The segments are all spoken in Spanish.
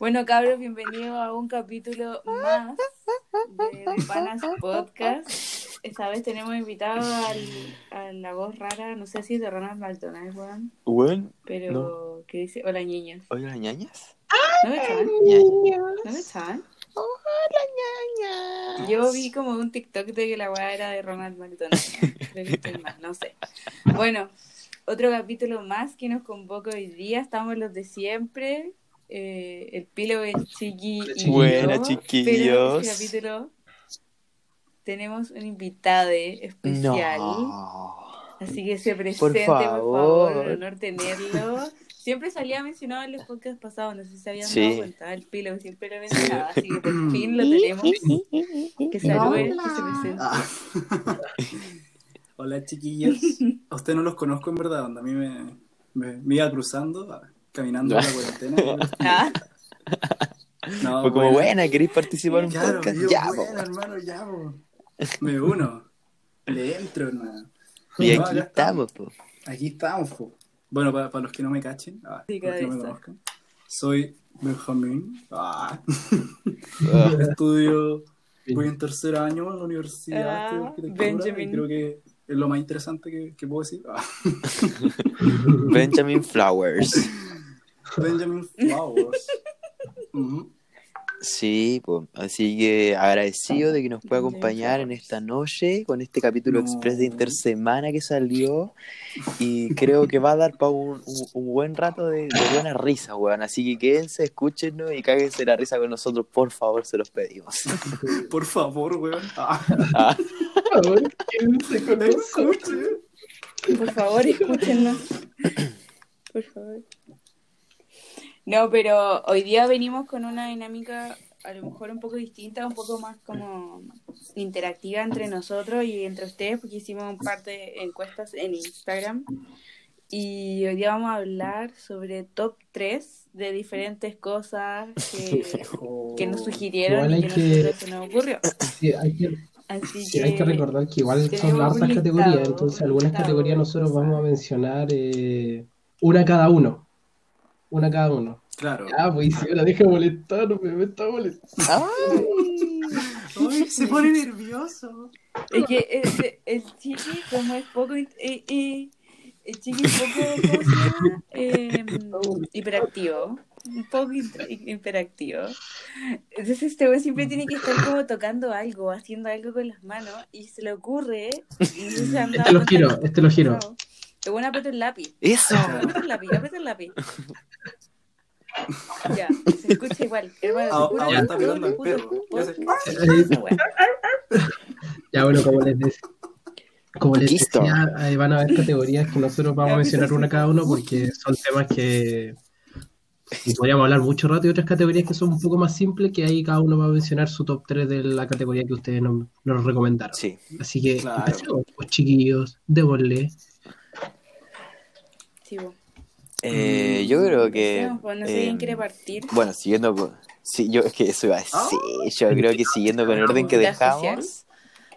Bueno, cabros, bienvenidos a un capítulo más de, de Panas Podcast. Esta vez tenemos invitado al, a la voz rara, no sé si es de Ronald McDonald, weón, Bueno, pero No. que dice, hola niños. oye, las ñañas. ¿No me? Ñañas. ¿No me echan? Yo vi como un TikTok de que la weá era de Ronald McDonald. Creo que estoy mal, no sé. Bueno, otro capítulo más que nos convoca hoy día. Estamos los de siempre. Eh, el Pilo, el Chiqui y yo. Buena, Pero chiquillos. este capítulo tenemos un invitado especial. No. Así que se presente, por favor. favor. Un honor tenerlo. Siempre salía mencionado en los podcasts pasados, no sé si se habían Sí. dado cuenta. El Pilo siempre lo mencionaba, así que por fin lo tenemos. Que salude, que se presente. Ah. Hola chiquillos. A ustedes no los conozco en verdad, onda. a mí me, me, me iba cruzando, caminando en la cuarentena. Ah, No, Fue como bueno. buena, ¿queréis participar en un Claro, podcast? Ya, hermano, ya, po. Me uno. Le entro, hermano. Y No, aquí estamos, po. Aquí estamos, po. Bueno, para, para los que no me cachen, ah, Sí, para los que no me conozcan, soy Benjamín. Ah, Ah, estudio, voy en tercer año en la universidad Ah, arquitectura, y creo que es lo más interesante que, que puedo decir. Ah, Benjamin Flowers. Benjamin Flowers. Sí, pues, así que agradecido de que nos pueda acompañar en esta noche con este capítulo No. express de intersemana que salió y creo que va a dar para un, un- un buen rato de, de buena risa, weón. Así que quédense, escúchenos y cáguense la risa con nosotros, por favor, se los pedimos. Por favor, weón. Ah, Ah, quédense con eso. por favor, escúchenlo. Por favor. No, pero hoy día venimos con una dinámica a lo mejor un poco distinta, un poco más como interactiva entre nosotros y entre ustedes, porque hicimos un par de encuestas en Instagram. Y hoy día vamos a hablar sobre top 3 de diferentes cosas que, que nos sugirieron Igual y hay que, que- se nos ocurrió. Sí, hay que, Así sí, hay que recordar que igual son hartas categorías, entonces un algunas listado categorías nosotros vamos a mencionar eh, una cada uno. Una cada uno. Claro. Ah, pues si ahora deja molestarme, me está molestando. Uy, se pone nervioso. Es que el, el chiqui, como es poco. eh, eh, el chiqui es poco. Eh, hiperactivo. Un poco hiperactivo. Entonces, este güey siempre tiene que estar como tocando algo, haciendo algo con las manos, y se le ocurre. y se Este lo giro, este lo giro. Te voy a apretar el lápiz. ¡Eso! Aprieta el lápiz, aprieta el lápiz. Ya, se escucha igual. Hermano, Ah, está mirando juro, perro. Ya bueno, como les decía, como les Listo. decía, ahí van a haber categorías que nosotros vamos a mencionar una cada uno porque son temas que y podríamos hablar mucho rato y otras categorías que son un poco más simples que ahí cada uno va a mencionar su top 3 de la categoría que ustedes nos, nos recomendaron. Sí. Así que Claro. empecemos, pues chiquillos, démosle. Sí. Eh, yo creo que. Pues, no sé quién eh, quiere partir. Bueno, siguiendo con. Sí, yo es que eso iba a decir. Yo creo que siguiendo con el orden que ¿Invitada dejamos,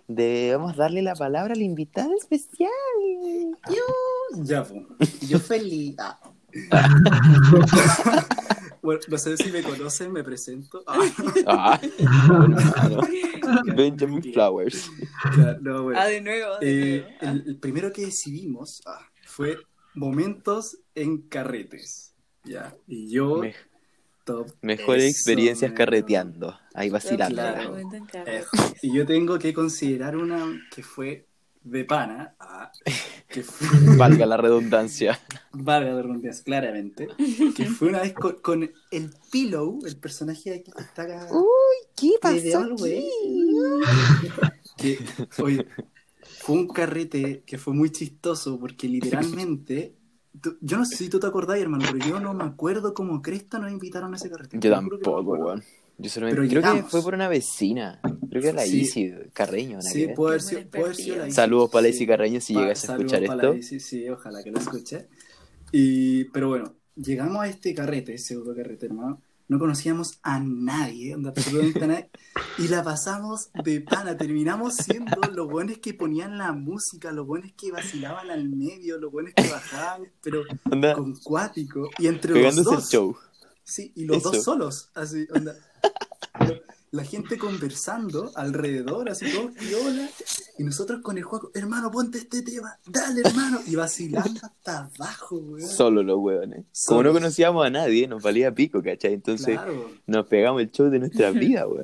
debemos darle la palabra al invitado especial. Ya, po. Yo feliz. Ah. bueno, no sé si me conocen, me presento. Ah, Ah. Benjamin Flowers. ya, no, bueno. Ah, de nuevo, de Eh, nuevo. el, el primero que decidimos ah, fue momentos en carretes. Ya. Y yo, Me- top. mejores Eso, experiencias carreteando. Ahí vacilando. Claro. Eh, y yo tengo que considerar una que fue de pana. ah, que fue. Valga la redundancia. Valga la redundancia, claramente. Que fue una vez con, con el Pillow, el personaje aquí que está acá. ¿Qué de Always. Que, oye, fue un carrete que fue muy chistoso porque literalmente. tú- yo no sé si tú te acordás, hermano, pero yo no me acuerdo cómo Cresta nos invitaron a ese carrete. Yo que me tampoco, weón. Yo solamente Pero creo que llegamos. fue por una vecina. Creo que era la Sí. Isi Carreño. que Sí, puede haber sido, puede haber sido la Isi. Saludos para la. Isi Carreño si Pa- llegas a saludos escuchar para esto. la Isi, sí, ojalá que lo escuche. Y, pero bueno, llegamos a este carrete, pseudo carrete, hermano. No conocíamos a nadie, onda, absolutamente a nadie. Y la pasamos de pana. Terminamos siendo los buenos que ponían la música, los buenos que vacilaban al medio, los buenos que bajaban, pero Onda, con cuático. Y entre pegándose los el dos, show. Sí, y los Eso. dos solos, así, onda. La gente conversando alrededor, así todo viola, y nosotros con el juego, hermano, ponte este tema, dale, hermano, y vacilando hasta abajo, weón. Solo los hueones. Como no conocíamos a nadie, nos valía pico, ¿cachai? Entonces Claro, nos pegamos el show de nuestra vida, weón.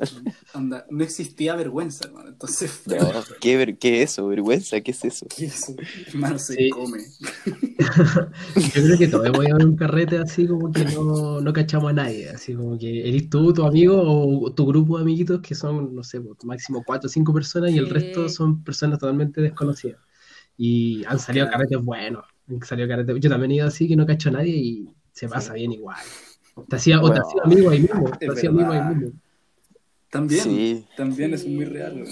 onda, no existía vergüenza, hermano, entonces, No, ¿qué, ver- ¿Qué es eso? ¿Vergüenza? ¿Qué es eso? ¿qué es eso? Hermano, se Sí. come. Yo creo que hemos ido a un carrete así como que no, no cachamos a nadie, así como que eres tú, tu amigo o tu grupo amiguitos que son, no sé, máximo cuatro o cinco personas y el resto son personas totalmente desconocidas. Y han salido Claro. carretes buenos, han salido carretes. Yo también he ido así que no cacho a nadie y se pasa bien igual. Te hacía, o te hacía amigo ahí mismo, te hacía amigo ahí mismo. También, Sí. también es muy real.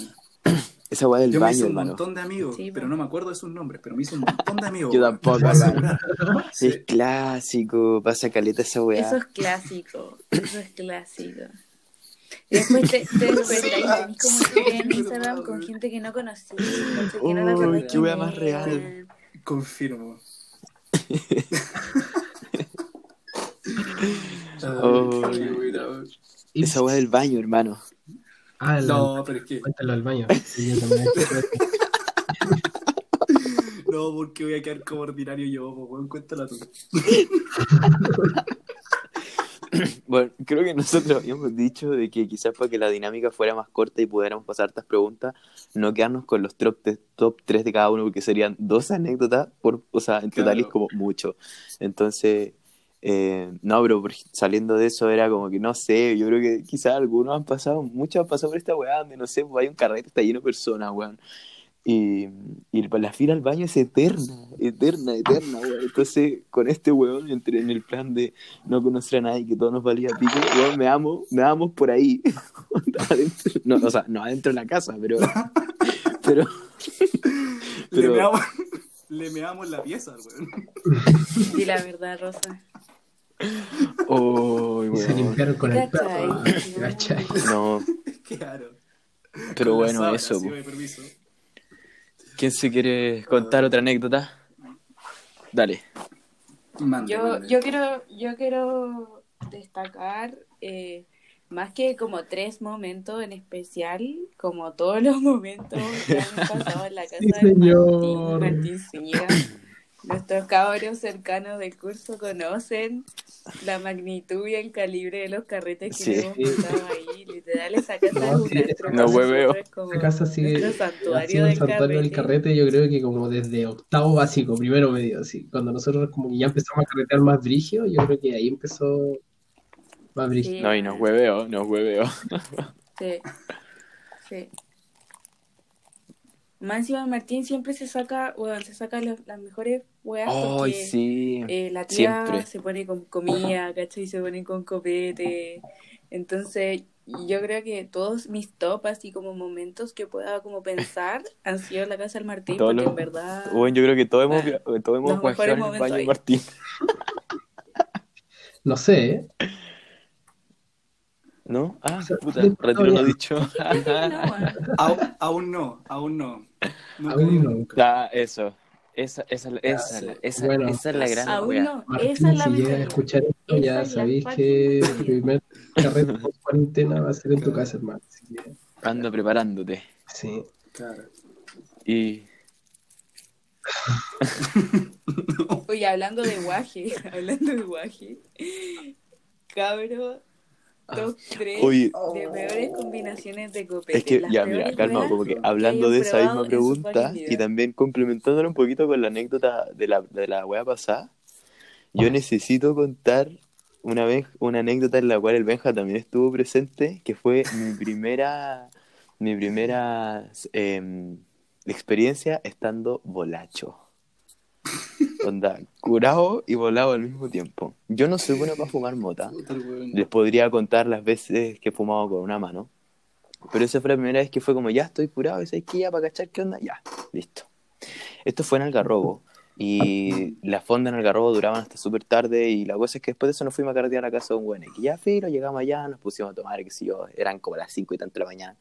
Esa weá del Yo me baño, hice un hermano. montón de amigos, Sí, pero no me acuerdo de sus nombres, pero me hice un montón de amigos. Yo tampoco. Es clásico, pasa caleta esa weá. Eso es clásico. Eso es clásico. Y después te, te despertáis y como historia en Instagram con gente que no conocí, que no la qué wea más real. Confirmo. Oh. Esa weá del baño, hermano. Ah, el- No, pero es que. cuéntalo al baño. Sí, yo también. No, porque voy a quedar como ordinario yo, weón. Cuéntala tú. Bueno, creo que nosotros habíamos dicho de que quizás para que la dinámica fuera más corta y pudiéramos pasar estas preguntas, no quedarnos con los top, top 3 de cada uno, porque serían dos anécdotas, por, o sea, en total Claro. es como mucho. Entonces, eh, no, pero saliendo de eso era como que no sé, yo creo que quizás algunos han pasado, muchos han pasado por esta weá donde no sé, pues hay un carrete, está lleno de personas, weón. Y, y la fila al baño es eterna, eterna, eterna, weón. Entonces, con este weón, entré en el plan de no conocer a nadie, que todo nos valía pico, weón, me amo, me amo por ahí. Adentro- no, o sea, no adentro de la casa, pero. Pero. Le meamos, le meamos la pieza, weón. Di la verdad, Rosa. Oh, Y se limpiaron con el perro. No, Claro. pero Con bueno, eso. permiso. ¿Quién se quiere contar otra anécdota? Dale. Mande, Yo, mande. yo quiero, yo quiero destacar eh, más que como tres momentos en especial, como todos los momentos que han pasado en la casa Sí, de Martín, señor. Martín Zúñiga. Nuestros cabros cercanos del curso conocen la magnitud y el calibre de los carretes que Sí. hemos montado ahí. Literal, esa casa No, es sí, un astro. no hueveo. es como Esta casa sigue nuestro Ha santuario del santuario del carrete. carrete, yo creo que como desde octavo básico, primero medio, así. Cuando nosotros como que ya empezamos a carretear más brigio, yo creo que ahí empezó más brigio. Sí. No, y nos hueveo, nos hueveo. Sí. Sí. Más encima Martín siempre se saca, bueno, se saca los- las mejores weas Ay, porque sí. eh, la tía Siempre. se pone con comida, ¿cachai? Se pone con copete. Entonces, yo creo que todos mis top, así como momentos que pueda como pensar, han sido en la casa del Martín, Todos porque los- en verdad... Bueno, yo creo que todos hemos, Ah, todos hemos guajeado en el baño de ahí. Martín. No sé, ¿eh? ¿No? Ah, puta, retiro lo dicho. Weón. Aún, aún no, aún no. Nunca Aún no. nunca. Ah, eso. Esa, esa, esa, esa, Bueno. esa es la gran Aún wea. no, Martín, esa es la si llega a escuchar esto, ya sabéis que el mayoría. primer carrete post cuarentena va a ser en tu casa, hermano. Así que, Anda preparándote. sí. Claro. Y. Oye, hablando de guaje, hablando de guaje, cabro, top 3 Oye. de peores combinaciones de copete. Es que, Las ya, mira, calma, como que hablando de esa misma pregunta y también complementándolo un poquito con la anécdota de la, de la wea pasada, yo necesito contar una vez una anécdota en la cual el Benja también estuvo presente, que fue mi primera, mi primera em, experiencia estando volacho. Onda, curado y volado al mismo tiempo. Yo no soy bueno para fumar mota. Les podría contar las veces que he fumado con una mano. Pero esa fue la primera vez que fue como, ya estoy curado, ¿sabes qué? Ya para cachar qué onda, ya, listo. Esto fue en Algarrobo. Y las fondas en Algarrobo duraban hasta súper tarde. Y la cosa es que después de eso nos fuimos a carretear a la casa de un güey. Que ya, filo, llegamos allá, nos pusimos a tomar, qué sé yo, eran como las 5 y tanto de la mañana.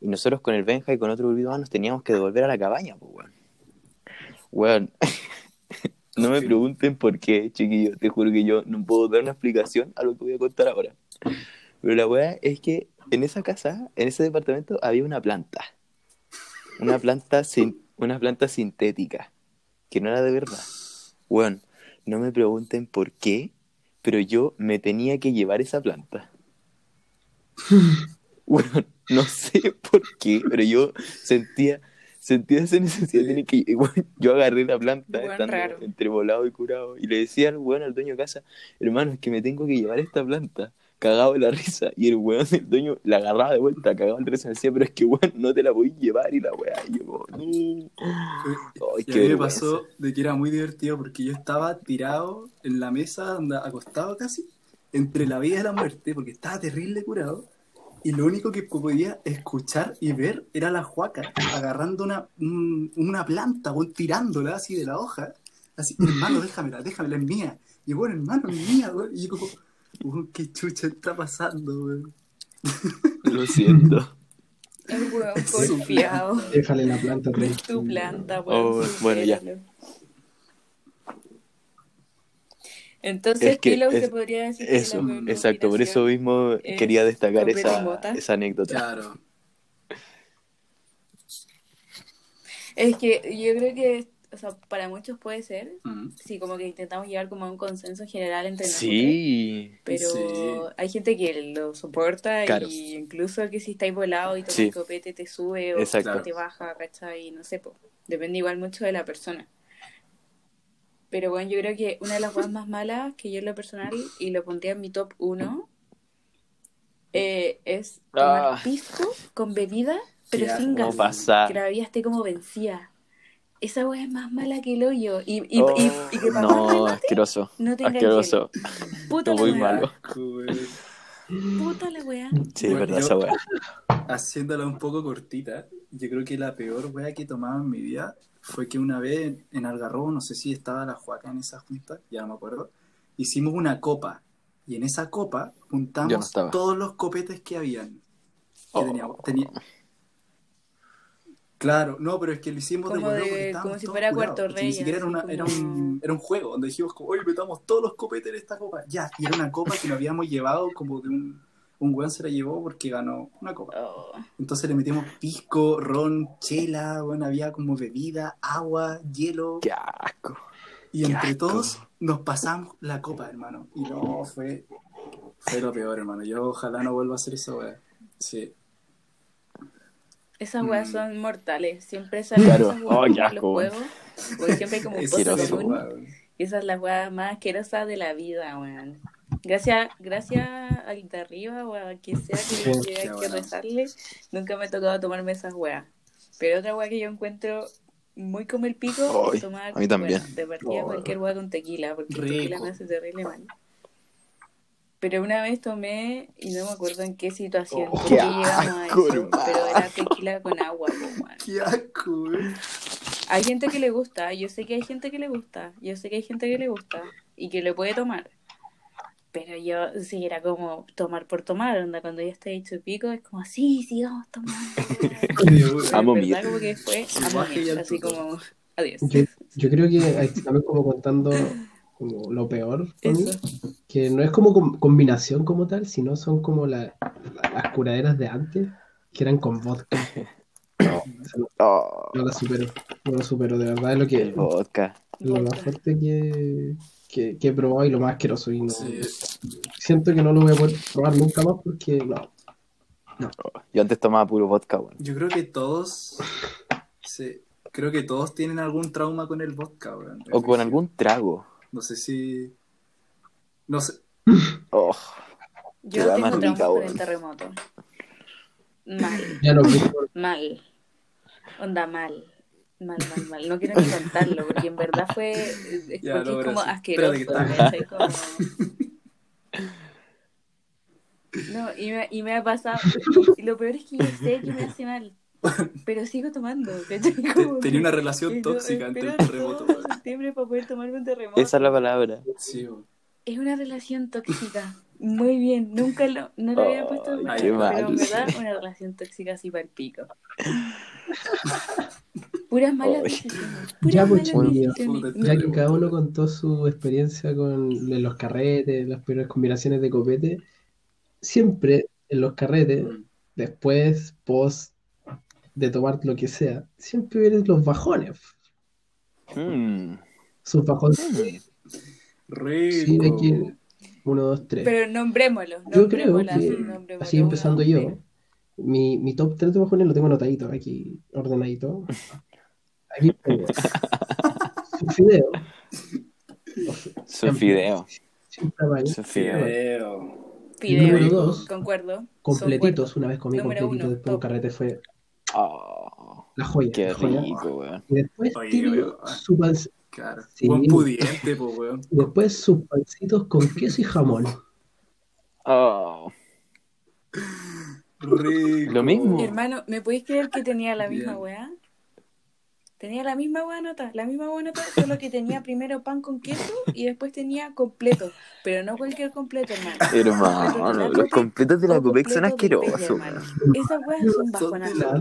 Y nosotros con el Benja y con otro grupito más nos teníamos que devolver a la cabaña, pues, weón. Weón. no me pregunten por qué, chiquillos. Te juro que yo no puedo dar una explicación a lo que voy a contar ahora. Pero la weá es que en esa casa, en ese departamento, había una planta. Una planta, sin, una planta sintética. Que no era de verdad. Bueno, no me pregunten por qué, pero yo me tenía que llevar esa planta. Bueno, no sé por qué, pero yo sentía, sentía esa necesidad de tener que... Bueno, yo agarré la planta Weón estando raro. entre volado y curado y le decía al weón, al dueño de casa, hermano, es que me tengo que llevar esta planta. Cagado de la risa y el weón del dueño la agarraba de vuelta, cagado de la risa, me decía, pero es que weón, no te la voy a llevar y la weá, y yo, no. Ay, Y qué a mí me pasó de que era muy divertido porque yo estaba tirado en la mesa, acostado casi, entre la vida y la muerte, porque estaba terrible curado. Y lo único que podía escuchar y ver era la juaca agarrando una, un- una planta, weón, tirándola así de la hoja. Así, hermano, déjamela, déjamela, es mía. Y bueno, hermano, es mía, weón. Y yo como, qué chucha está pasando, weón. Lo siento. El su porfiado. Déjale la planta Es tu planta, Oh, weón. bueno, ya. Entonces, Es que se podría decir que Eso, la peor exacto, por eso mismo es quería destacar esa, esa anécdota. Claro. Es que yo creo que, o sea, para muchos puede ser, sí, como que intentamos llegar como a un consenso general entre nosotros. Sí, Pero Sí. hay gente que lo soporta Claro. y incluso que si estáis volado y tomas Sí. copete te sube o Exacto. te baja, ¿cachai? No sé, po. depende igual mucho de la persona. Pero bueno, yo creo que una de las cosas más malas que yo en lo personal, y lo pondría en mi top 1, es tomar Ah. pisco con bebida, pero Qué sin gas. no pasa. Que la bebida esté como vencida. Esa weá es más mala que el hoyo. Y, y, Oh, y, y que para no, remate, asqueroso. no tenga Asqueroso. Puta muy malo. Puta la weá. Sí, Bueno, verdad, yo- esa weá. Haciéndola un poco cortita, yo creo que la peor wea que he tomado en mi vida fue que una vez en Algarrobo, no sé si estaba la Juaca en esa junta, ya no me acuerdo, hicimos una copa. Y en esa copa no juntamos todos los copetes que habían. Que Oh. teníamos- Claro, no, pero es que lo hicimos Como de- porque estábamos como si fuera porque Rey, Ni siquiera era, una- como- era, un, era un juego donde dijimos como, oye, metamos todos los copetes en esta copa. Ya, y era una copa que nos habíamos llevado como de un... Un weón se la llevó porque ganó una copa. Oh. Entonces le metimos pisco, ron, chela, bueno, había como bebida, agua, hielo. Qué asco. Y qué entre asco. todos nos pasamos la copa, hermano. Y no, fue, fue lo peor, hermano. Yo ojalá no vuelva a hacer eso, weón. Sí. Esas weas Mm. son mortales. Siempre salen Claro. esas weas Oh, en los juegos. Porque siempre hay como un Es. Y esa es la wea más asquerosa de la vida, weón. Gracias, gracias al de arriba o a quien sea que qué hay que bueno. rezarle, nunca me ha tocado tomarme esas weas. Pero otra wea que yo encuentro muy como el pico Ay, es tomar, a mí también. bueno, de partida Oh. cualquier wea con tequila, porque tequila me hace terrible mal. Pero una vez tomé, y no me acuerdo en qué situación, Oh, qué llegamos a eso, pero era tequila con agua, po. Qué asco. Hay gente que le gusta, yo sé que hay gente que le gusta, yo sé que hay gente que le gusta y que le puede tomar. Pero yo sí era como tomar por tomar, onda cuando ya está hecho pico, es como sí, sigamos tomando. Pero Amo verdad como que fue amo así como adiós. Yo, yo creo que ahí estamos como contando como lo peor mí, que no es como com- combinación como tal, sino son como la- la- las curaderas de antes, que eran con vodka. No, Oh, no la supero, no la supero, de verdad es lo que el vodka. lo más fuerte que, que, que he probado y lo más asqueroso y no, Sí. siento que no lo voy a poder probar nunca más porque no, Yo antes tomaba puro vodka, weón. Yo creo que todos. Sí. Creo que todos tienen algún trauma con el vodka, weón. O con algún trago. No sé si. No sé. Oh, Yo Qué tengo weón. el terremoto. Mal, ya no mal. Onda mal. Mal, mal, mal. No quiero ni contarlo porque en verdad fue. Es Ya, no, es como asqueroso. No, y me, y me ha pasado. Y lo peor es que yo sé que me hace mal. Pero sigo tomando. tenía una relación tóxica ante el terremoto, todo septiembre para poder tomarme un terremoto. esa es la palabra. Sí. Es una relación tóxica. Muy bien, nunca lo, no lo había puesto en pero en verdad una relación tóxica así para el pico. Puras malas Ay. decisiones. Puras Ya, pues, malas decisiones. Ya que cada uno contó su experiencia con los carretes, las primeras combinaciones de copete, siempre en los carretes, Mm. después, post de tomar lo que sea, siempre vienen los bajones. Mm. Sus bajones. Rico. Sí, de aquí, uno, dos, tres. Pero nombrémoslo. Yo creo nombrémoslo así, que, así empezando yo, tres. mi, mi top 3 de bajones lo tengo anotadito aquí, ordenadito. Aquí tengo. Su fideo. Su fideo. Sin tamaño. Su fideo. Feo. Fideo. Número dos. Concuerdo. Completitos, Concuerdo. una vez comí Número completitos uno, después de un top. carrete fue Oh, la joya. qué la joya. rico, weón. Y después, Oye, weón. su pan- Claro. Sí. Buen pudiente, po, weón. y después sus pancitos con queso y jamón. Oh, Rico. Lo mismo. Hermano, ¿me podéis creer que tenía la misma weá? Tenía la misma weá nota, la misma weá nota, solo que tenía primero pan con queso y después tenía completo. Pero no cualquier completo, hermano. hermano, los completos de la O Copec son asquerosos. hermano. Esas weas son bajonazos.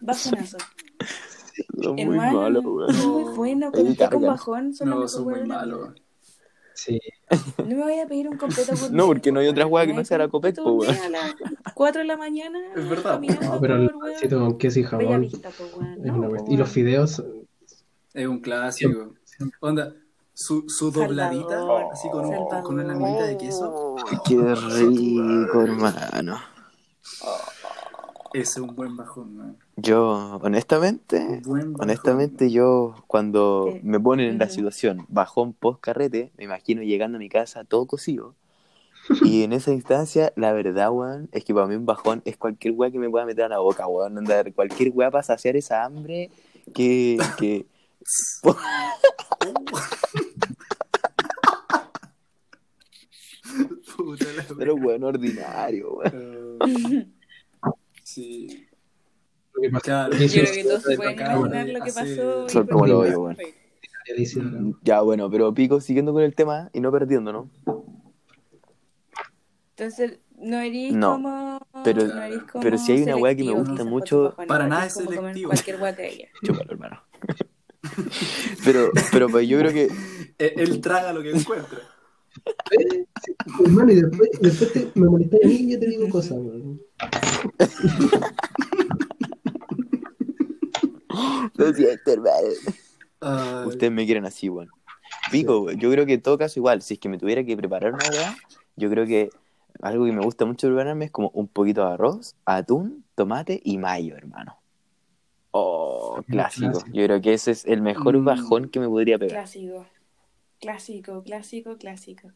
Bajonazos. Son muy Hermano, malos, weón. muy bueno. Con bajón son No, son muy malos. Sí. No me voy a pedir un completo con No, porque no hay otra weá que no sea la Copec, po, weón. A las 4 de la mañana. Es verdad, No, pero el por, pancito con queso y jamón Vista, po, es No, una po. Y los fideos, Es un clásico. Onda, su, su dobladita, Salvador, así con, un, con una laminita de queso. Qué rico, hermano. Ese es un buen bajón, man. Yo, honestamente, honestamente, yo cuando me ponen en la situación bajón post carrete, me imagino llegando a mi casa todo cocido. Y en esa instancia, la verdad, weón, es que para mí un bajón es cualquier weá que me pueda meter a la boca, weón. Onda, cualquier weá para saciar esa hambre que, que... Puta la Pero weón, ordinario, weón. wea. Sí. Lo que Claro. Yo creo que todos se pueden imaginar lo que pasó. Son como lo hoyo, weón. ya bueno, pero pico, siguiendo con el tema y no perdiendo, ¿no? Entonces, no eres No, como. pero- no eres como pero si hay una weá que me gusta mucho- bajones, Para nada es selectivo. Cualquier weá que haya. Chúpalo, hermano. Pero, pero pues, yo creo que Él, él traga lo que encuentra. Hermano, y después, después te, me molestas a mí y yo te digo cosas, weón. Lo siento, hermano. Ay, Ustedes me quieren así, weón. Pico. Yo creo que en todo caso, igual, si es que me tuviera que preparar una weá, yo creo que algo que me gusta mucho prepararme es como un poquito de arroz, atún, tomate y mayo, hermano. Oh, clásico. Clásico. Yo creo que ese es el mejor Mm. bajón que me podría pegar. Clásico. Clásico, clásico, clásico.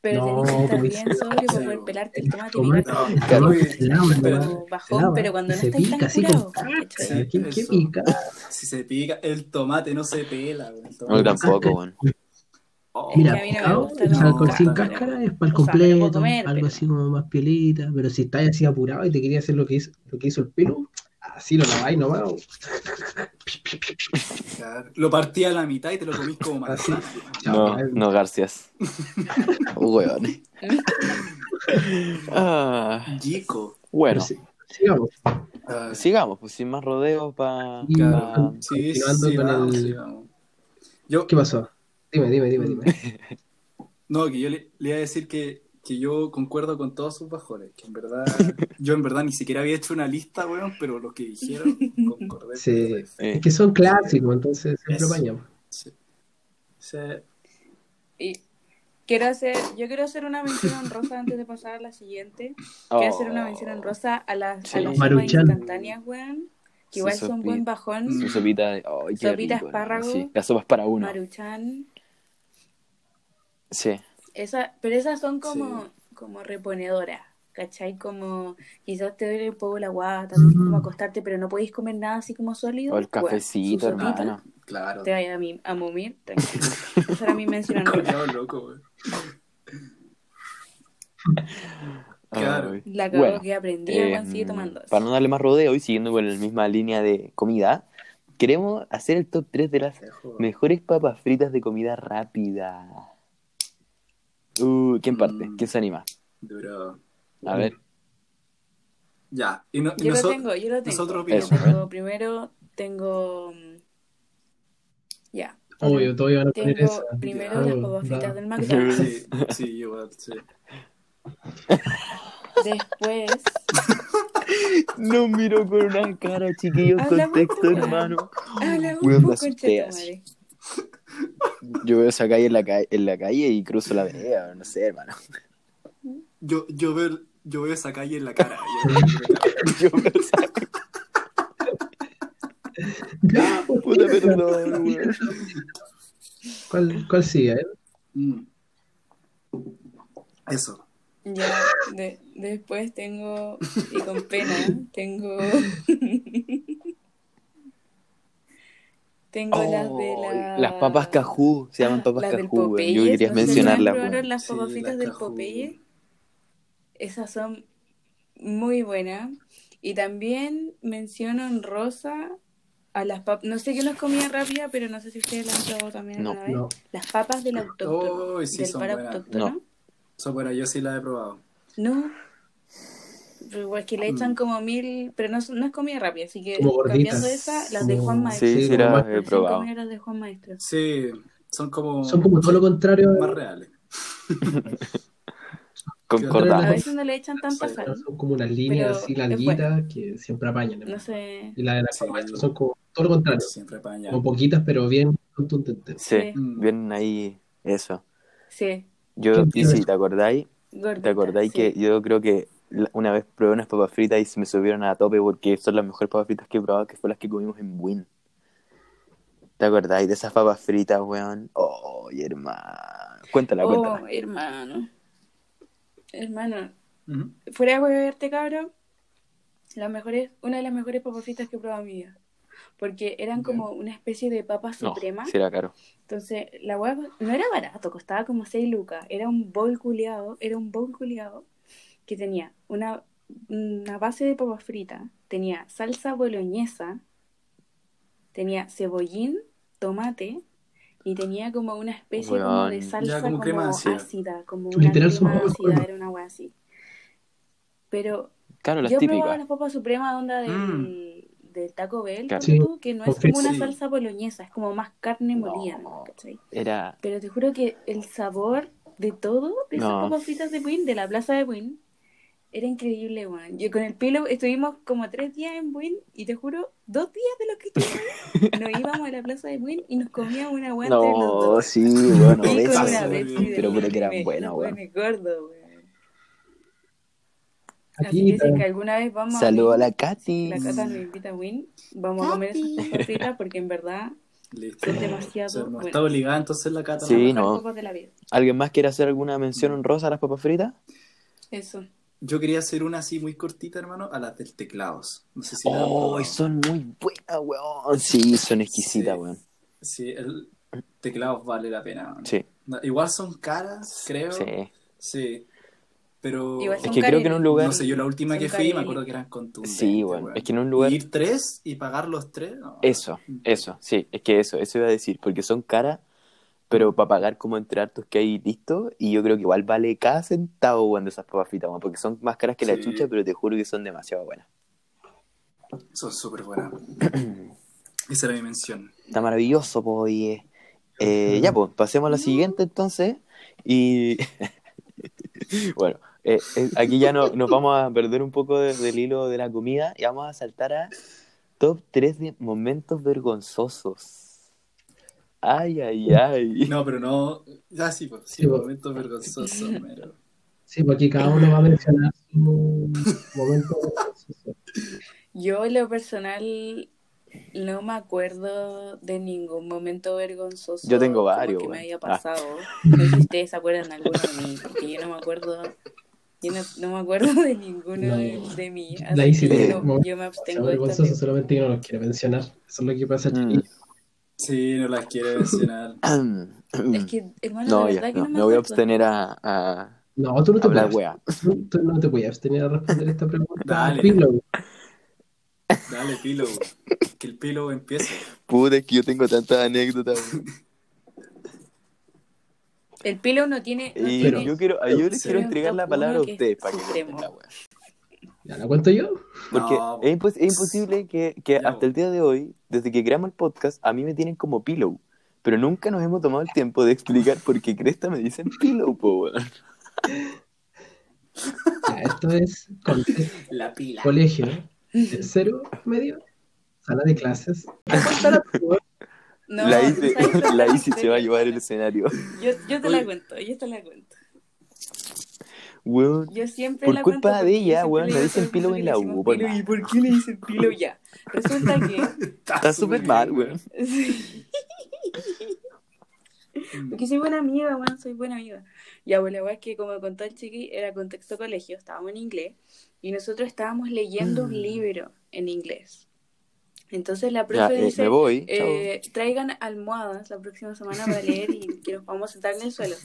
Pero No, tenés que estar bien sobrio para poder pelarte el tomate y Tomate, No, el hermano. Como bajón, pero cuando no se estáis pica tan curado. ¿Qué, qué Eso. pica? Si se pica, el tomate no se pela, güey. El No, tampoco, weón. Oh, Mira, a mí no me picado, gusta o la sea, con sin cáscara. es para el completo, comer, algo pero- así como más piolita, pero si estás así apurado y te quería hacer lo que hizo, lo que hizo el pelo, así lo laváis nomás. claro. Lo partí a la mitad y te lo comís como manzana. No, Chao, no, gracias. Weón. Ah, Chico. bueno, sí, sigamos. Ah, sigamos, pues sin más rodeos para... Sí, sí, el-. Yo, ¿Qué pasó? Dime, dime, dime, dime. no, que yo le, le iba a decir que, que yo concuerdo con todos sus bajones. Que en verdad, yo en verdad ni siquiera había hecho una lista, weón, pero lo que dijeron, concordé. Sí. Eh, Es que son clásicos, entonces siempre Eso. apañamos. Sí. Sí. Y quiero hacer, yo quiero hacer una mención honrosa antes de pasar a la siguiente. oh, Quiero hacer una mención honrosa a las, Sí. a las instantáneas, weón. Que igual son buen bajón. Su sopita qué Sopita rico, espárrago. Sí, la sopa es para uno. Maruchan. Sí. Esa, pero esas son como, Sí. como reponedoras, ¿cachai? Como quizás te duele un poco la guata, Mm. como acostarte, pero no podéis comer nada así como sólido. O el Bueno, cafecito, sopita, hermano. Claro. Te vayas a, mi- a momir, tranquilo. Esa era mi mención loco. Claro. La cago Bueno, que aprendí, eh, sigue tomando. para no darle más rodeo y siguiendo con la misma línea de comida, queremos hacer el top 3 de las mejores papas fritas de comida rápida. Uh, ¿Quién parte? Mm. ¿Quién se anima? Duro. A ver. Ya. Y, no- y Yo lo tengo, yo lo tengo. nosotros Eso, tengo primero tengo. mm, Ya. Obvio, todos iban a poner Tengo esa. primero las papas fritas del McDonald's. Sí, sí, igual, sí. Después. No miro con una cara, chiquillos, contexto, hermano. Habla un poco. Yo veo esa calle en la, calle en la calle y cruzo la vereda, no sé, hermano. Yo, yo, veo, yo veo esa calle en la cara. Yo veo esa Puta perdón, weón. ¿Cuál, cuál sigue? eh? Mm. Eso. Ya, de- después tengo, y con pena, tengo, tengo las de Oh, la... Las papas cajú, se llaman papas las cajú. Popeyes, Yo quería no mencionarlas, probaron las Sí, papas fritas las del Cajú. Popeye. Esas son muy buenas. Y también menciono en rosa a las papas, no sé qué no es comida rápida, pero no sé si ustedes las han probado también No. alguna vez. No. Las papas del autóctono, Oh, sí, del son buenas. No. Eso, bueno, yo sí la he probado. No. Pero igual que le echan como mil, pero no, es- no es comida rápida, así que cambiando esa, las de Juan Maestro. Sí, sí, las he probado. las de Juan Maestro. Sí, son como. Son como todo lo contrario. Más reales. Concordamos. A veces no le echan tanta Sí. sal. Son como unas líneas así larguitas que siempre apañan. No sé. Y las de la Sí. Juan Maestro son como todo lo contrario. Siempre apañan. Como poquitas, pero bien contundentes. Sí, Sí. Mm. vienen ahí eso. Sí. Yo, ¿Qué y si tienes? te acordáis, Gordita, ¿te acordáis sí. que yo creo que una vez probé unas papas fritas y se me subieron a tope porque son las mejores papas fritas que he probado, que fue las que comimos en Win? ¿Te acordáis de esas papas fritas, weón? Oh, hermano. Cuéntala, Oh, cuéntala. hermano. Hermano, Ujú. fuera de hueverte, cabrón, las mejores, una de las mejores papas fritas que he probado en mi vida. Porque eran como una especie de papa No, suprema. sí era caro. Entonces, la hueá no era barato, costaba como 6 lucas. Era un bowl culiado, era un bowl culiado que tenía una, una base de papas fritas, tenía salsa boloñesa, tenía cebollín, tomate y tenía como una especie como de salsa Ya, como como, crema ácida. ácida, como una Literal crema ácida, era una hueá así. Pero Claro, las yo probaba típicas. las papas suprema onda del, Mm. del Taco Bell, Sí, tú, que no es como una Sí. salsa boloñesa, es como más carne No. molida, ¿cachai? Era. Pero te juro que el sabor de todo, de esas No. papas fritas de Win, de la plaza de Win, era increíble, weón. Yo con el pilo estuvimos como tres días en Win y te juro, dos días de los que estuvimos nos íbamos a la plaza de Win y nos comíamos una weá entre los No, dos. sí, bueno, Pepsi Pero puta que eran me- buenas, me weón. pone gordo, weón. Así Aquí, que si es que alguna vez vamos a Saludos a Win, la Katy. la Cata nos invita a Win, vamos a comer esas papas fritas porque en verdad Listo. son demasiado Se armó. buenas. Está obligada entonces la cata. Sí, ¿no? no. de la vida. ¿Alguien más quiere hacer alguna mención honrosa a las papas fritas? Eso. Yo quería hacer una así muy cortita, hermano, a las del teclados. No sé si Oh, son muy buenas, weón. Sí, son exquisitas, Sí. weón. Sí, el teclados vale la pena. ¿no? Sí, Igual son caras, creo. sí. Sí. Pero. Igual Es que creo que en un lugar. No sé, yo la última que fui me acuerdo que eran contundentes. Sí, bueno, weón. es que en un lugar- Y ir tres y pagar los tres. no. Eso, eso, sí, es que eso, eso iba a decir, porque son caras, pero para pagar como entre hartos que hay listo, y yo creo que igual vale cada centavo, de esas papas fritas, porque son más caras que la Sí. chucha, pero te juro que son demasiado buenas. Son súper buenas. Esa era mi mención. Está maravilloso, oye. Eh, ya, pues, pasemos a la siguiente entonces. Y bueno, eh, eh, aquí ya no, nos vamos a perder un poco de- del hilo de la comida y vamos a saltar a top 3 de momentos vergonzosos. Ay, ay, ay. No, pero no. Ya sí, pues, sí, Sí, pues. momentos vergonzosos, pero. Sí, porque aquí cada uno va a mencionar su momento. Yo en lo personal no me acuerdo de ningún momento vergonzoso. Yo tengo varios, que me haya Ah. pasado. No sé si ustedes se acuerdan de alguno de mí, porque yo no me acuerdo. Yo no, no me acuerdo de ninguno No. de, de mí. La Así Isi que tiene yo, yo me abstengo de vergonzoso, solamente que no los quiere mencionar. Eso es lo que pasa, Mm. Sí, no las quiere mencionar. Es que, hermano, No, ya, verdad que no, no me me voy a abstener a, a No, tú no te hablar puedes. wea. Tú, tú no te puedes abstener a responder esta pregunta. Dale. Pilo. Dale, Pilo. Que el Pilo empiece. Puta, es que yo tengo tantas anécdotas. El pilo no tiene. No Y tiene yo quiero, yo les Sí. quiero entregar la palabra a ustedes para que la wea. ¿Ya la cuento yo? Porque No, es, impos- es imposible que, que Ya, hasta el día de hoy, desde que creamos el podcast, a mí me tienen como pillow. Pero nunca nos hemos tomado el tiempo de explicar por qué Cresta me dicen pillow, po, weón. Ya, esto es La pila. colegio, tercero, medio, sala de clases. No, la ¿tú Isi, sabes cuál la es Isi se va a llevar el escenario. Yo, yo te la cuento, yo te la cuento. Weón. Yo siempre Por la culpa cuento de ella, weón, le dicen mundo en la U, por. ¿Y por qué le dicen pillow ya? Resulta que... Está súper mal, weón. Sí. Porque soy buena amiga, weón, soy buena amiga. Ya, pues la weá es que como contó el chiqui, era contexto colegio, estábamos en inglés, y nosotros estábamos leyendo un libro en inglés. Entonces la Ya, profe eh, dice, me voy. eh, traigan almohadas la próxima semana para leer y que nos vamos a sentar en el suelo.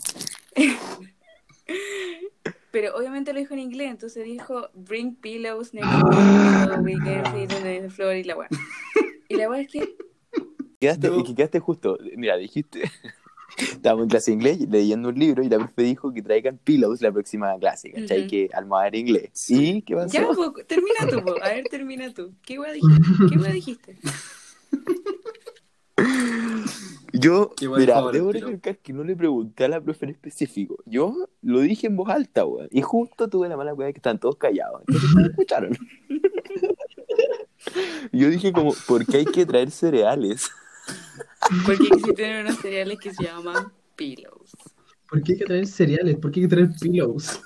Pero obviamente lo dijo en inglés, entonces dijo, bring pillows next week so we sit on the floor y la weá. Y la weá es que Quedaste, No. y que quedaste justo. Mira, dijiste. Estábamos en clase de inglés leyendo un libro y la profe dijo que traigan pillows la próxima clase, ¿cachai? Ujú. Que almohadar inglés. Sí. ¿Y qué pasó? Ya, po, termina tú, po. A ver, termina tú. ¿Qué weá dijiste? ¿Qué weá dijiste? Yo, mira, favor, debo pero- recalcar que no le pregunté a la profe en específico. Yo lo dije en voz alta, weón. Y justo tuve la mala weá de que estaban todos callados. Entonces no me escucharon. Yo dije como, ¿por qué hay que traer cereales? Porque existen unos cereales que se llaman pillows. ¿Por qué hay que traer cereales? ¿Por qué hay que traer pillows?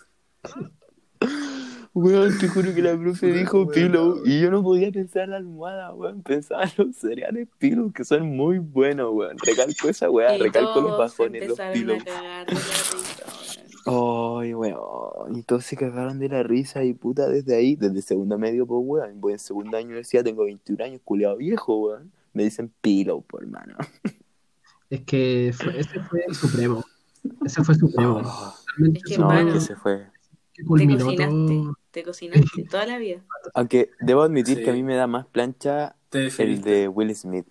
Weón, te juro que la profe dijo weón, pillow weón. y yo no podía pensar en la almohada, weón. Pensaba en los cereales pillow que son muy buenos, weón. Recalco esa weá, recalco los bajones, los weón. Ay, weón. Y todos se cagaron de la risa y puta desde ahí, desde segundo medio, pues weón. Voy en segundo año de universidad, tengo 21 años, culiado viejo, weón. Me dicen pillow, por mano. Es que fue, ese fue el supremo. Ese fue el supremo. Oh, Es que, no, mano, que se fue. que culminó todo. Te cocinaste toda la vida. Aunque debo admitir Sí. que a mí me da más plancha el de Will Smith.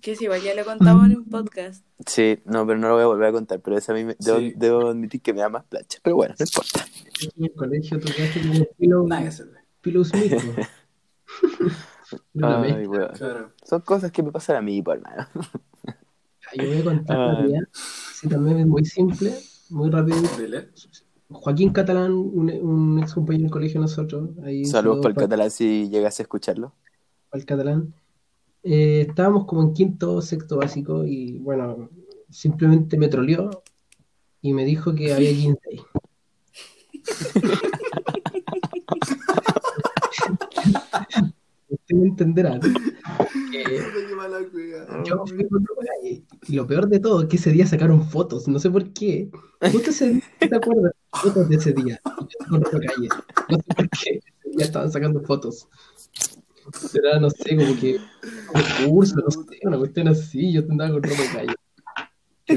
Que si igual ya lo contamos en un podcast. Sí, no, pero no lo voy a volver a contar, pero ese a mí me, debo, Sí. debo admitir que me da más plancha. Pero bueno, no importa. En el colegio pillow Smith. una Ay. Claro. Son cosas que me pasan a mí, por hermano. Yo voy a contar la Ah. Sí, también es muy simple, muy rápido. Dele. Joaquín Catalán, un, un ex compañero del colegio de nosotros. Ahí Saludos para el para- catalán si llegas a escucharlo. para el catalán. Eh, estábamos como en quinto, sexto básico y bueno, simplemente me troleó y me dijo que había 15 Ustedes entenderán wea. yo fui con y lo peor de todo es que ese día sacaron fotos, no sé por qué. Justo ese día, ¿te acuerdas? Fotos de ese día. yo con Ropa Calle. No sé por qué. Día estaban sacando fotos. Era, no sé, como que un curso, no sé, una cuestión así. Yo andaba con calle.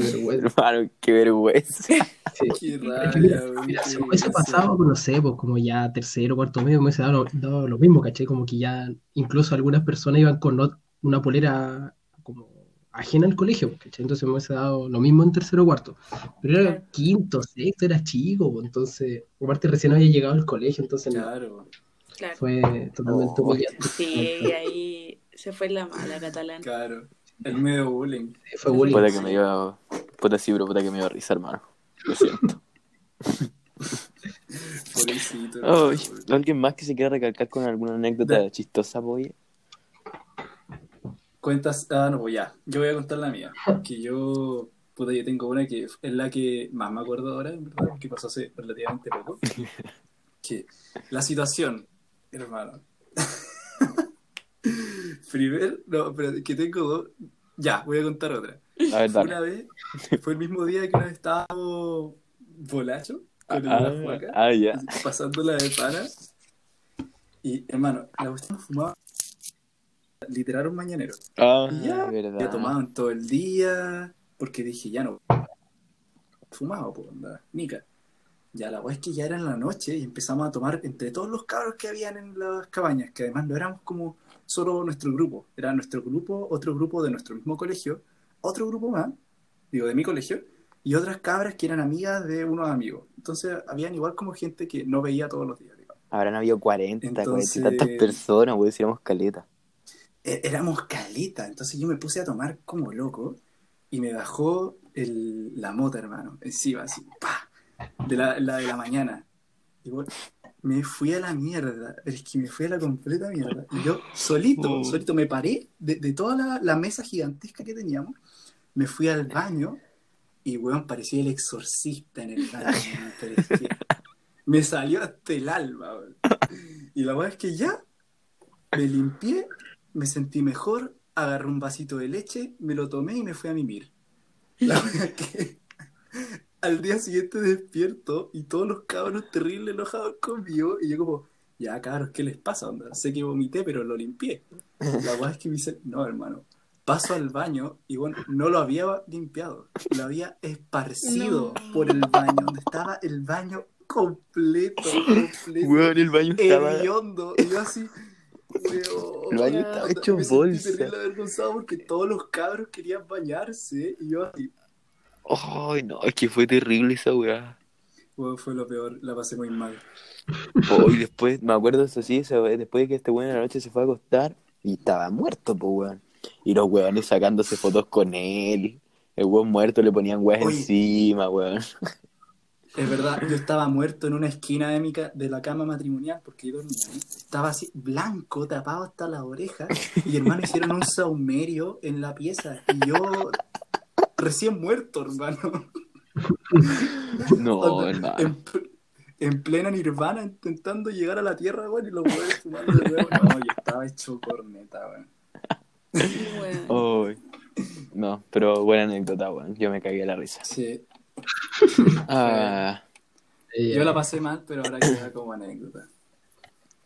Qué vergüenza. Hermano, qué vergüenza. Sí. Qué rabia, mira, si hubiese vergüenza. pasado, no sé, pues como ya tercero, cuarto medio, me hubiese dado, dado lo mismo, ¿cachai? Como que ya incluso algunas personas iban con una polera como ajena al colegio, ¿cachai? Entonces me hubiese dado lo mismo en tercero o cuarto. Pero era Claro. quinto, sexto, era chico, pues, entonces, aparte recién había llegado al colegio, entonces Claro, Claro. fue totalmente Oh. Sí, y ahí se fue la mala catalán. claro. El medio bullying. Fue bullying. Puta que me dio. Puta sí, bro, puta que me dio risa, hermano. Lo siento. Pobrecito. Ay, ¿Alguien más que se quiera recalcar con alguna anécdota chistosa, boy? Cuentas, ah, no, pues ya, yo voy a contar la mía, que yo, puta, yo tengo una que es la que más me acuerdo ahora, en verdad, porque pasó hace relativamente poco, que la situación, hermano, primero, no, pero que tengo dos, ya, voy a contar otra. A ver, dale. una vez, fue el mismo día que nos estábamos volacho con el Ah, ah, ya. pasándola de pana, y hermano, la cuestión fumaba literal un mañanero. Ah, Y ya, verdad. ya tomaban todo el día, porque dije, ya no. Fumaba, pues, onda, nica. Ya la weá es que ya era en la noche y empezamos a tomar entre todos los cabros que habían en las cabañas, que además no éramos como solo nuestro grupo, era nuestro grupo, otro grupo de nuestro mismo colegio, otro grupo más, digo, de mi colegio, y otras cabras que eran amigas de unos amigos. Entonces, habían igual como gente que no veía todos los días, digamos. Habrán habido 40, 40 y Entonces- tantas personas, weón, si éramos caleta. É- éramos caleta, entonces yo me puse a tomar como loco y me bajó el, la mota, hermano, encima, así, pa, de la, la de la mañana. Y bueno, me fui a la mierda, es que me fui a la completa mierda. Y yo solito, Oh. solito me paré de, de toda la, la mesa gigantesca que teníamos, me fui al baño y, weón, parecía el exorcista en el baño. weón, pero es que me salió hasta el alma, weón. Y la weá es que ya me limpié, me sentí mejor, agarré un vasito de leche, me lo tomé y me fui a mimir. La weá es que al día siguiente despierto y todos los cabros terribles enojados conmigo y yo como, ya cabros, ¿qué les pasa? Onda? Sé que vomité, pero lo limpié. La weá es que me dice, no hermano, paso al baño y bueno, no lo había limpiado, lo había esparcido No. por el baño, donde estaba el baño completo, completo Weón, el baño estaba. hediondo. Y yo así, weón, El baño estaba hecho me sentí bolsa. terrible avergonzado porque todos los cabros querían bañarse y yo así, Ay, no, es que fue terrible esa weá. weón, fue lo peor, la pasé muy mal. Oh, y después, me acuerdo eso sí, después de que este weón en la noche se fue a acostar y estaba muerto, pues weón. Y los weones sacándose fotos con él. El weón muerto le ponían weas Oye. encima, weón. Es verdad, yo estaba muerto en una esquina de, mi ca- de la cama matrimonial porque yo dormía ahí. Estaba así, blanco, tapado hasta la oreja. Y hermano, hicieron un saumerio en la pieza. Y yo, recién muerto, hermano. No, hermano. En, pl- en plena nirvana intentando llegar a la tierra, weón, y los weones fumando de nuevo. No, yo estaba hecho corneta, weón. Bueno. Ay. No, pero buena anécdota, weón. Yo me cagué de la risa. Sí, Ah, Eh, yo la pasé mal, pero ahora queda como anécdota.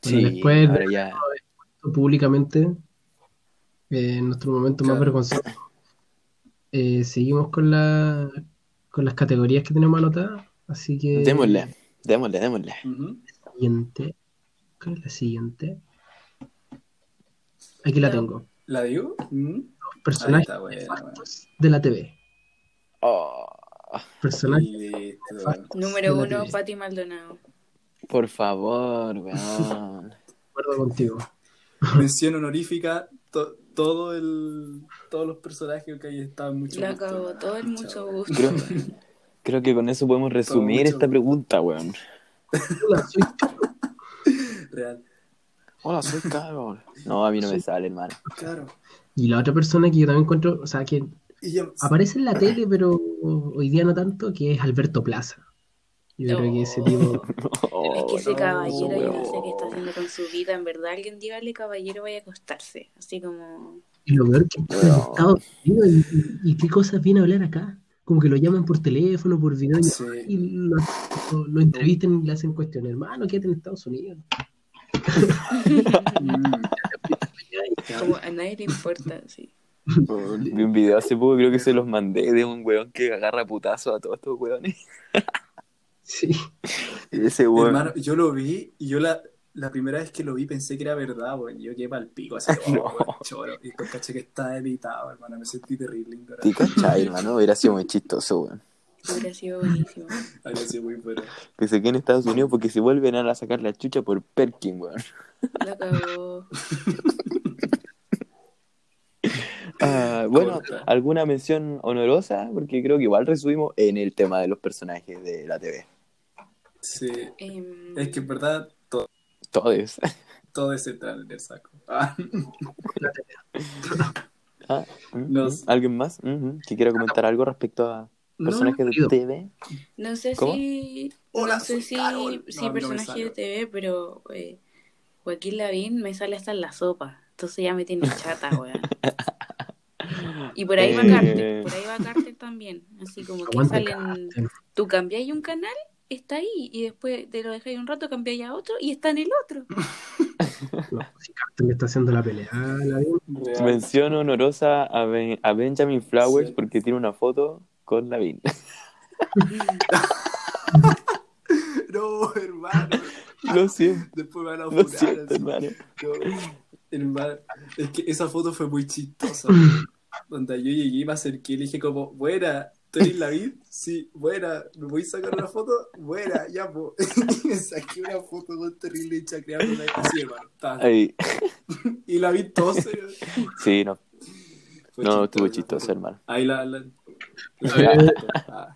sí, después ahora ya. públicamente eh, en nuestro momento más vergonzoso. Eh, seguimos con la con las categorías que tenemos anotadas, así que Démosle, démosle, démosle. Ujú. siguiente, ¿cuál es la siguiente? Aquí la tengo. ¿La digo? ¿Mm? Personajes está, de la TV. Oh, Personajes. Número de uno, TV. Pati Maldonado. por favor, weón. de acuerdo contigo. Mención honorífica, to- todo el, todos los personajes que hay estaban mucho La weón. todo el mucho gusto. Creo, creo que con eso podemos resumir esta pregunta, weón. Hola, soy Real. Hola, soy Carol. No, a mí no me sale, hermano. Claro. Y la otra persona que yo también encuentro, o sea, que yo, aparece en la tele, pero hoy día no tanto, que es Alberto Plaza. Yo creo que ese tipo, Es que ese caballero, yo no sé qué está haciendo con su vida. En verdad, alguien dígale, caballero, vaya a acostarse. Así como. y lo peor que está. Estados Unidos, y, y- qué cosas viene a hablar acá. Como que lo llaman por teléfono, por video, Sí. y lo, lo- lo entrevistan y le hacen cuestiones. Hermano, quédate en Estados Unidos. Como a nadie le importa, sí. Vi un video hace poco, creo que se los mandé de un weón que agarra putazo a todos estos weones. Sí. Ese weón. hermano, yo lo vi y yo la, la primera vez que lo vi pensé que era verdad, weón. Yo quedé pa'l pico, así, oh, No. weón, choro. Y después caché que está editado, hermano. Me sentí terrible, ¿Te ignorante. cachai, hermano? Hubiera sido muy chistoso, weón. Hubiera sido buenísimo. Había sido muy bueno. Que se quede en Estados Unidos porque se vuelven a sacar la chucha por Perkin, weón. La cagó. Ah, bueno. ¿alguna mención honorosa? Porque creo que igual resumimos en el tema de los personajes de la TV. Sí. Em, Es que en verdad todo, Todos. todo es central en el saco. Ah, Ah, mm, No mm. sé. ¿Alguien más Ujú, que quiera comentar algo respecto a no, personajes de. TV? No sé ¿Cómo? si. Hola, no sé si, si No, no me personaje de TV, pero eh, Joaquín Lavín me sale hasta en la sopa. Entonces ya me tiene chata, weón. Y por ahí va Eh. Carter, por ahí va Carter también. Así como que Aguante salen. Carter. Tú cambiáis un canal, está ahí, y después te lo dejáis un rato, cambiáis a otro, y está en el otro. No, si Carter le está haciendo la pelea, la. Mención honorosa a, Ben- a Benjamin Flowers Sí. porque tiene una foto con Lavín. No, hermano. Lo siento, Después me van a lo funar. siento, así. hermano. No, hermano, es que esa foto fue muy chistosa. Donde yo llegué y me acerqué y le dije como, buena. ¿Tú eres la vid? Sí, buena. ¿Me voy a sacar una foto? Buena, ya, po. Y me saqué una foto con terrible hecha creando una así, hermano. Ta. Ay, Y la vi todo serio. sí, no, Fue no, estuvo chistoso, hermano. Ahí la. la, la- Eh. Ah.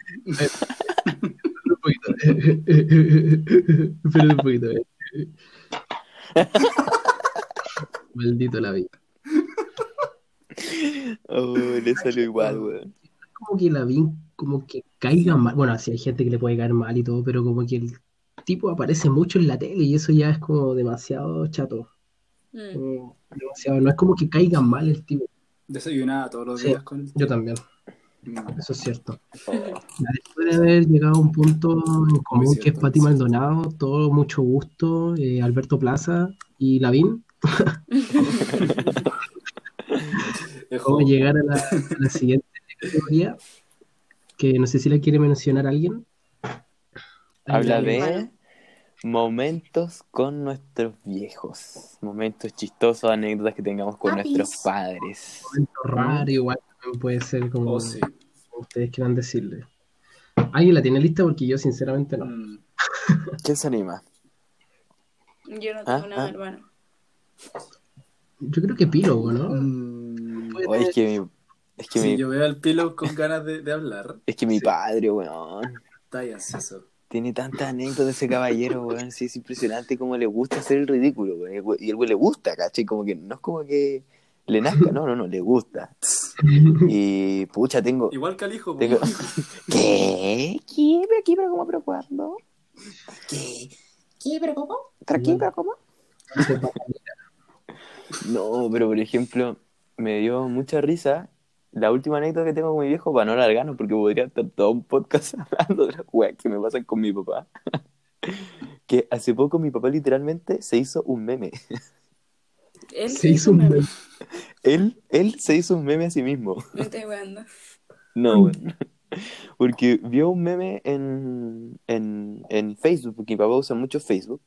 un poquito. Espera un poquito. eh. Maldito la vida. Oh, le salió igual, weón. Como que la vi como que caiga mal. Bueno, sí hay gente que le puede caer mal y todo, pero como que el tipo aparece mucho en la tele y eso ya es como demasiado chato. Mm. Como demasiado. No es como que caiga mal el tipo. Desayunaba todos los Sí. días con el. Yo también, Mm. eso es cierto. Después de haber llegado a un punto en común que es Pati sí. Maldonado, todo mucho gusto, eh, Alberto Plaza y Lavín, joven. llegar a la, a la siguiente que no sé si la quiere mencionar alguien. Habla de momentos con nuestros viejos. Momentos chistosos, anécdotas que tengamos con Papis. nuestros padres. momento raro, igual también puede ser como Oh, sí. como ustedes quieran decirle. ¿Alguien la tiene lista? Porque yo sinceramente no. Mm. ¿Quién se anima? Yo no Ah, tengo nada, ah. hermano. Yo creo que Epílogo, ¿no? Mm. Oye, es que mi, es que Sí, mi, yo veo al pilo con ganas de, de hablar. es que mi Sí. padre, weón, Está ahí ansioso. tiene tantas anécdotas ese caballero, weón. Sí, es impresionante cómo le gusta hacer el ridículo, weón. Y el güey- le gusta, ¿cachai? Como que no es como que le nazca, no, no, no, le gusta. Y pucha, tengo. Igual que al hijo. tengo... ¿Qué? ¿Qué? ¿Pero qué? ¿Pero cómo? ¿Pero cuándo? ¿Qué? ¿Qué? ¿Pero cómo? ¿Pero qué? ¿Pero cómo? No, pero por ejemplo, me dio mucha risa la última anécdota que tengo con mi viejo, para no alargarnos, porque podría estar todo un podcast hablando de las weas que me pasan con mi papá. Que hace poco mi papá literalmente se hizo un meme. Él Se hizo un meme. Él, él se hizo un meme a sí mismo. Me estoy jugando. No, weón. Porque vio un meme en, en, en Facebook, porque mi papá usa mucho Facebook,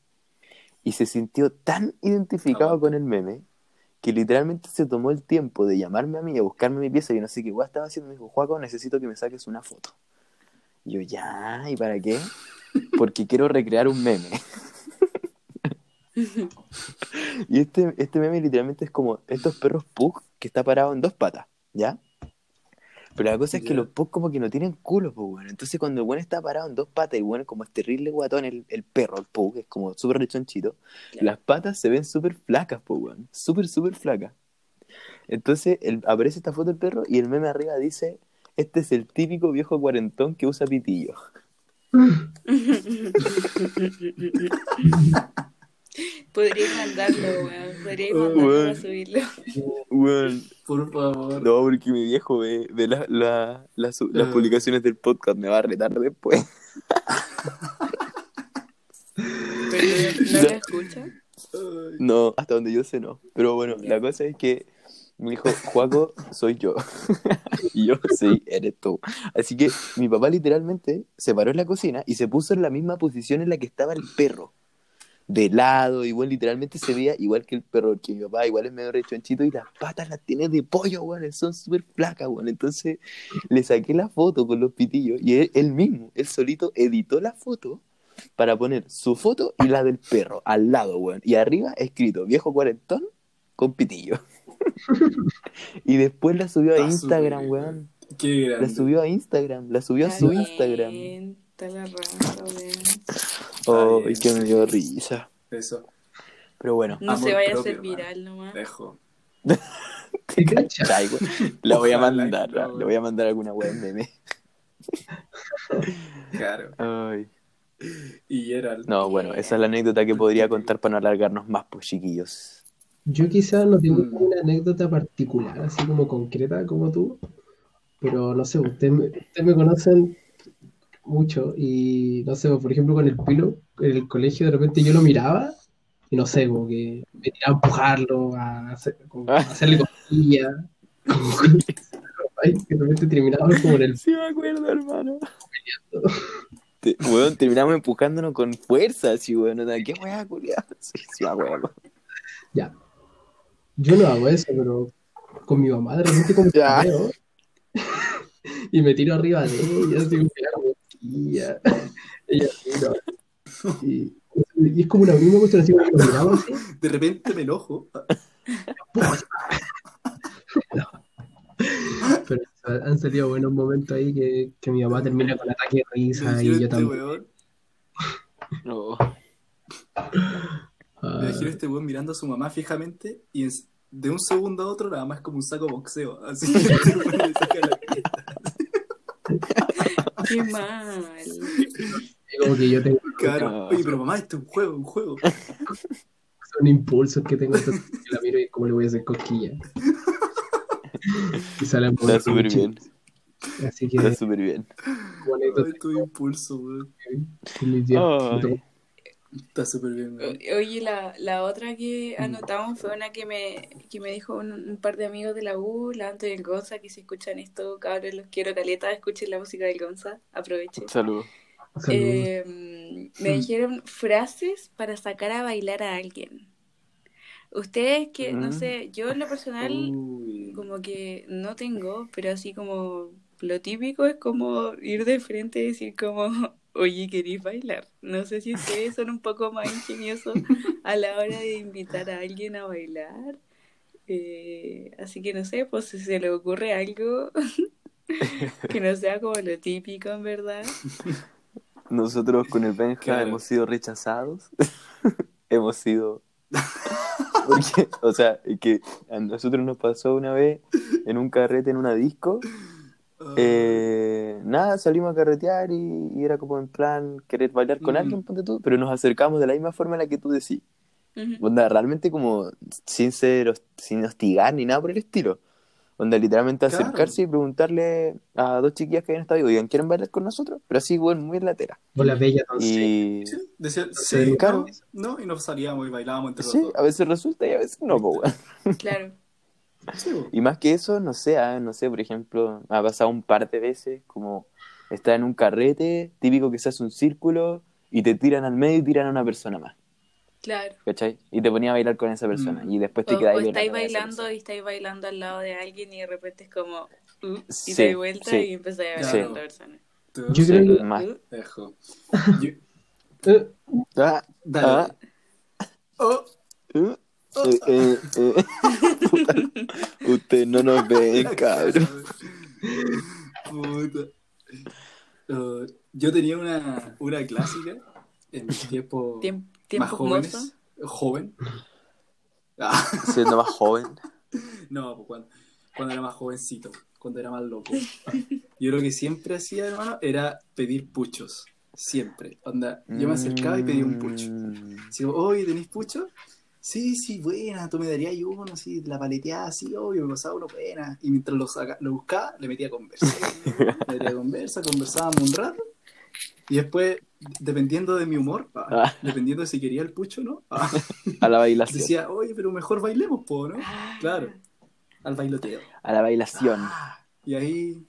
y se sintió tan identificado bueno. con el meme que literalmente se tomó el tiempo de llamarme a mí, a buscarme mi pieza, y yo no sé qué guay estaba haciendo. Me dijo, Juaco, necesito que me saques una foto. Y yo, ya, ¿y para qué? Porque quiero recrear un meme. y este, este meme literalmente es como estos perros pug que está parado en dos patas, ¿ya? Pero la cosa es que los pug como que no tienen culo, pues bueno. Entonces cuando el buen está parado en dos patas y bueno, como es terrible guatón el, el perro, el pug, es como súper rechonchito, Claro. las patas se ven súper flacas, pues bueno. Súper, súper flacas. Entonces el- aparece esta foto del perro y el meme arriba dice, este es el típico viejo cuarentón que usa pitillo. Podría mandarlo, weón. Podría Oh, mandarlo weón. a subirlo. Bueno, Por favor. no, porque mi viejo ve, ve la- la- la su- las Ah. publicaciones del podcast, me va a retar después. Pero no lo escucha. No, hasta donde yo sé no. Pero bueno, la cosa es que me dijo, Juaco, soy yo. y yo, sí, eres tú. Así que mi papá literalmente se paró en la cocina y se puso en la misma posición en la que estaba el perro. De lado, igual literalmente se veía igual que el perro, que mi papá igual es medio rechonchito y las patas las tiene de pollo, weón, son súper flacas, weón. Entonces le saqué la foto con los pitillos y él, él mismo, él solito editó la foto para poner su foto y la del perro al lado, weón. Y arriba escrito viejo cuarentón con pitillo. y después la subió a Está Instagram, weón. Qué grande. La subió a Instagram, la subió a su Instagram. Está la raza. Oh, y que me dio risa. Eso. Pero bueno, No Amor se vaya a hacer man. viral nomás. Dejo. ¿Te cachas? Weón. la voy a mandar, que no, le voy a mandar alguna weón meme. Claro. Ay. Y Gerald. No, bueno, esa es la anécdota que podría contar para no alargarnos más, pues chiquillos. Yo quizás no tengo Mm. una anécdota particular, así como concreta como tú, pero no sé, ustedes me, ustedes me conocen mucho y no sé, por ejemplo con el pilo, en el colegio de repente yo lo miraba y no sé, como que me tiraba a empujarlo, a, hacer- como a hacerle cosquillas, como que, ay, que de repente terminaba como en el Sí me acuerdo, hermano. Te- weón, terminamos empujándonos con fuerza, así, weón. o sea, ¿Qué weá, culiado? Sí, sí me acuerdo. Ya. Yo no hago eso, pero con mi mamá de repente como que Ya. veo. y me tiro arriba de ella, así la. Ella. Y, y es como una misma cuestión, así como que lo miramos así. De repente me enojo. Pero han salido buenos momentos ahí que, que mi mamá termina con ataque de risa y yo este también. weón, No. me imagino este weón mirando a su mamá fijamente y en- de un segundo a otro nada más como un saco boxeo. Así que weón le saca la. Qué mal. como que yo tengo Claro. Oye, pero mamá, esto es un juego, un juego. son impulsos que tengo, entonces que la miro y como le voy a hacer cosquilla. Y sale Está súper bien. Así que, Está súper bien. Ay, tu impulso, weón. Está súper bien, weón. O- Oye, la, la otra que anotamos fue una que me, que me dijo un, un par de amigos de la U, la Anto y el Gonza, que si escuchan esto, cabros, los quiero caleta, escuchen la música del Gonza, aprovechen. Saludos. Saludos. Eh, me dijeron frases para sacar a bailar a alguien. Ustedes que, no Mm. sé, yo en lo personal Uy. como que no tengo, pero así como lo típico es como ir de frente y decir como, oye, ¿queréis bailar? No sé si ustedes son un poco más ingeniosos a la hora de invitar a alguien a bailar. Eh, así que no sé, pues si se le ocurre algo que no sea como lo típico en verdad. Nosotros con el Benja Claro. hemos sido rechazados. hemos sido. Porque, o sea, es que a nosotros nos pasó una vez en un carrete en una disco. Eh, nada, salimos a carretear y, y era como en plan querer bailar con Mm. alguien, ponte tú, pero nos acercamos de la misma forma en la que tú decís. Ujú. Onda, realmente como sin ser, sin hostigar ni nada por el estilo. Onda, literalmente Claro. acercarse y preguntarle a dos chiquillas que habían estado ahí, oigan, ¿quieren bailar con nosotros? Pero así, bueno, muy latera. Hola, bella, entonces. Y Sí, decía, Sí, sí, claro. no, no, y nos salíamos y bailábamos entre sí, los a veces resulta y a veces no, pues, weón. Claro. Sí. Y más que eso, no sé, ah, no sé, por ejemplo, me ha pasado un par de veces como estar en un carrete, típico que se hace un círculo y te tiran al medio y tiran a una persona más, Claro. ¿cachai? Y te ponía a bailar con esa persona Mm. y después O, te quedas o estáis bailando y estáis bailando al lado de alguien y de repente es como, uh, y Sí, te das vuelta sí. y empezáis a bailar Sí. con otra persona. Yo creo que- más. Uh, Dejo. Yo- Eh, Ah, Dale. ah, Oh, eh, eh, eh. Puta, Ustedes no nos ven, cabrón. Puta. Uh, yo tenía una, una clásica en mis tiempos Tiem- más tiempos jóvenes. Joven. Ah, Siendo más joven. no, pues cuando, cuando era más jovencito, cuando era más loco. Yo lo que siempre hacía, hermano, era pedir puchos. Siempre. Onda, yo me acercaba y pedía un pucho. Mm. Así como, oye, ¿tenéis pucho? Sí, sí, buena, tú me darías uno, así, la paleteada, así, obvio, me pasaba uno buena. Y mientras lo, saca, lo buscaba, le metía conversa. le metía conversa, conversábamos un rato. Y después, dependiendo de mi humor, ah, Ah. dependiendo de si quería el pucho o no, ah, A la bailación. decía, oye, pero mejor bailemos, po, ¿no? Ah, Claro, al bailoteo. A la bailación. Ah, y ahí,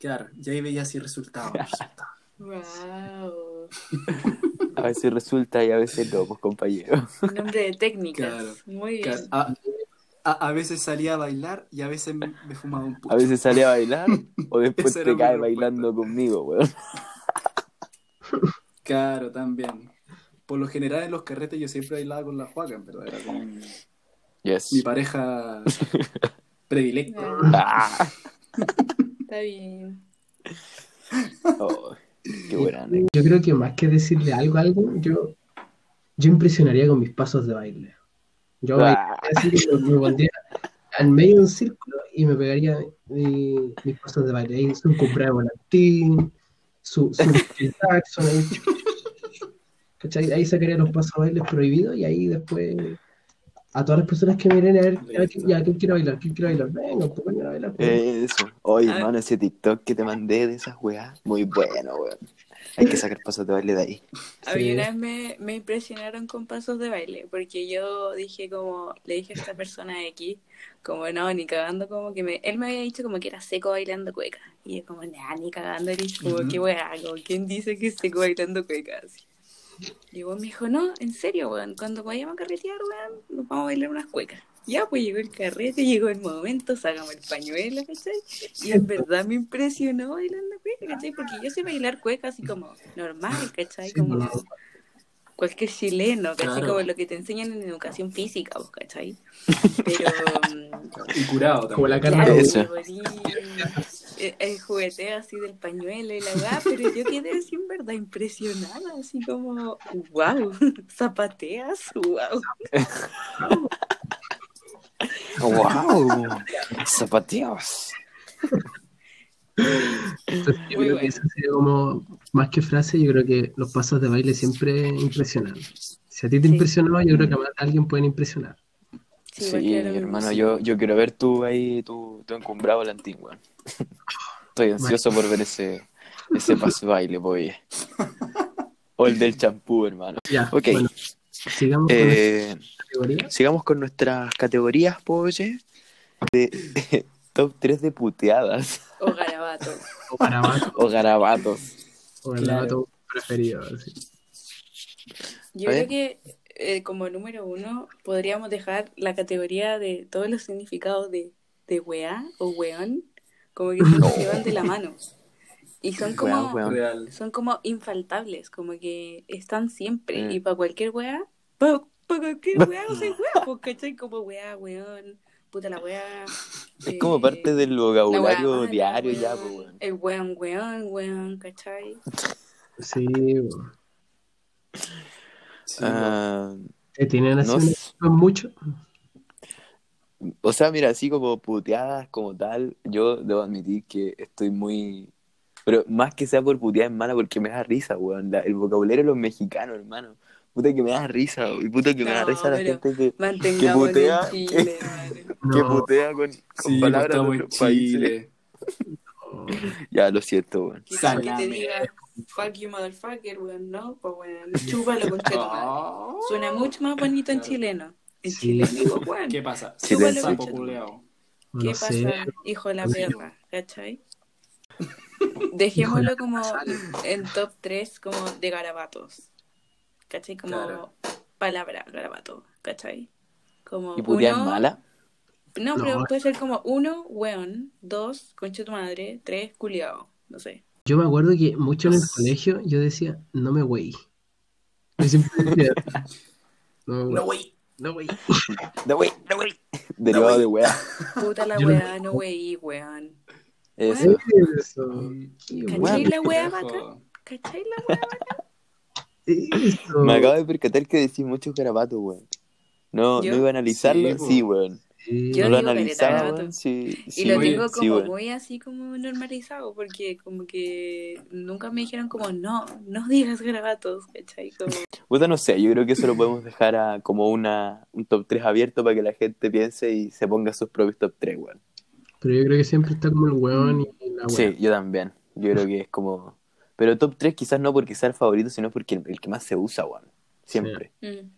claro, y ahí veía así resultados. resultados. Wow. A veces resulta y a veces no, pues compañero. Un nombre de técnicas. Claro. Muy Claro, bien. a, a, a veces salía a bailar y a veces me, me fumaba un pucho. A veces sale a bailar o después te cae respuesta. bailando conmigo, weón. Claro, también. Por lo general en los carretes yo siempre bailaba con la Juaca, en verdad. Era como mi, Yes. mi pareja predilecta. Ah. Está bien. Oh, qué buena anécdota. Yo creo que más que decirle algo a algo, yo, yo impresionaría con mis pasos de baile. Yo Ah. así me pondría en medio de un círculo y me pegaría mi- mis pasos de baile. Ahí su de volantín, su, su Jackson, ahí. Ahí sacaría los pasos de baile prohibidos y ahí después a todas las personas que miren a ver, a ver, ya, ¿quién quiere bailar? ¿Quién quiere bailar? Venga, pues a bailar. pues. Eso. Oye, hermano, ese TikTok que te mandé de esas weas, muy bueno, weón. Hay que sacar pasos de baile de ahí. A mí Sí. una vez me, me impresionaron con pasos de baile, porque yo dije como, le dije a esta persona X, como no, ni cagando, como que me, él me había dicho como que era seco bailando cueca, y yo como, nah, ni cagando, eres como, Ujú. qué weá, como, ¿quién dice que es seco bailando cueca? Así. Y weón me dijo, no, en serio, weón, cuando vayamos a carretear, weón, nos vamos a bailar unas cuecas. Ya, pues llegó el carrete, llegó el momento, sacamos el pañuelo, ¿cachai? Y en verdad me impresionó bailando cueca, ¿cachai? Porque yo sé bailar cueca así como normal, ¿cachai? Como Sí. cualquier chileno, ¿cachai? Claro. Como lo que te enseñan en educación física, ¿vos, ¿cachai? Pero... mm, Y curado también. Como la Claro, carne. Eso. El, el jugueteo así del pañuelo y la weá, pero yo quedé así en verdad impresionada, así como, wow, zapateas, wow. ¡Wow! ¡Zapateos! Entonces, yo Muy creo bueno. que esa sería como, más que frase, yo creo que los pasos de baile siempre impresionan. Si a ti te Sí. impresionó, yo creo que a alguien pueden impresionar. Sí, Sí, hermano, yo, yo quiero ver tú ahí, tú, tú encumbrado la antigua. Estoy ansioso por ver ese, ese paso baile, pues. O el del champú, hermano. Ya, Ok. bueno, sigamos con Eh, categoría. sigamos con nuestras categorías, oye, de top 3 de puteadas O garabato. O garabato, o garabatos. o garabato preferido. así. Yo A creo ver. que eh, como número uno podríamos dejar la categoría de todos los significados de, de weá o weón, como que se llevan de la mano. Y son como, Weón, weón. Son como infaltables, como que están siempre. Mm. Y para cualquier weá, para cualquier weá no soy weá, pues, ¿cachai? Como weá, weón, puta la weá. Es eh, como parte del weá vocabulario diario ya, weón, pues, weón. El weón, weón, weón, ¿cachai? Sí, bueno. Sí, Ah, ¿Te tienen así no un- sé. mucho? O sea, mira, así como puteadas como tal, yo debo admitir que estoy muy... Pero más que sea por putear es mala porque me da risa, weón. La- el vocabulario de los mexicanos, hermano. Puta que me da risa, y puta que me da risa la gente que, Mantengamos putea, Chile, que No. putea con, con Sí, palabras de otros países. Ya, lo siento, weón. Que que te diga, fuck you motherfucker, weón, no, pues weón, chúpalo con. Ah. Suena mucho más bonito en chileno. En Sí. chileno, weón. ¿Qué pasa? Con Sapo culeado. No ¿Qué lo pasa, sé. hijo de la perra? ¿Cachai? Dejémoslo como en top 3 como de garabatos. ¿Cachai? Como Claro. palabra, garabato. ¿Cachai? Como ¿Y uno- mala? No, No. pero puede ser como uno, weón, dos, concha tu madre, tres, culiao. No sé. Yo me acuerdo que mucho en el colegio yo decía, no me güey. Yo siempre decía, no me No, güey. güey. No güey. No, wey, no, wey. Derivado de weá. Puta la weá, no weí, weón. Eso. Eso. ¿Cachai la weá bacán? ¿Cachai la weá bacán? Eso. Me acabo de percatar que decís muchos garabatos, weón. No, ¿Yo? no iba a analizarlo, Sí, sí, weón. Yo no lo digo analizaba, weón. Sí, Y lo oye, tengo sí, como weón. muy así como normalizado, porque como que nunca me dijeron como, no, no digas garabatos, ¿cachai? Como, Puta, no sé, yo creo que eso lo podemos dejar a, como una, un top 3 abierto para que la gente piense y se ponga sus propios top 3, weón. Pero yo creo que siempre está como el weón y la weá. Sí, yo también. Yo creo que es como... Pero top 3 quizás no porque sea el favorito, sino porque el, el que más se usa, weón. Siempre. mm.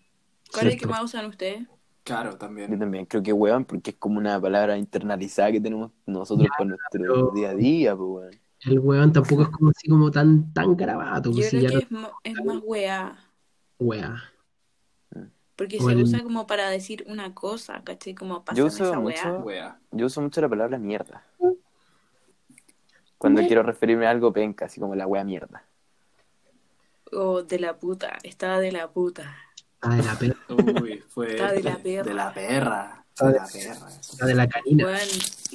¿cuál es el que más usan ustedes? Claro, Yo también. también creo que weón, porque es como una palabra internalizada que tenemos nosotros para nuestro pero- día a día, pues, weón. El weón tampoco es como así como tan, tan garabato. Yo Pues si creo que es, más weá, weá. porque O se el- usa como para decir una cosa, ¿cachai? Como Yo uso esa mucho- weá. Wea. Yo uso mucho la palabra mierda. Cuando quiero referirme a algo penca, así como la wea mierda. O de la puta, estaba de la puta. Está de la perra, Uy, fue. Está de la perra. De la perra. Está De la perra. está de la canina. Weón,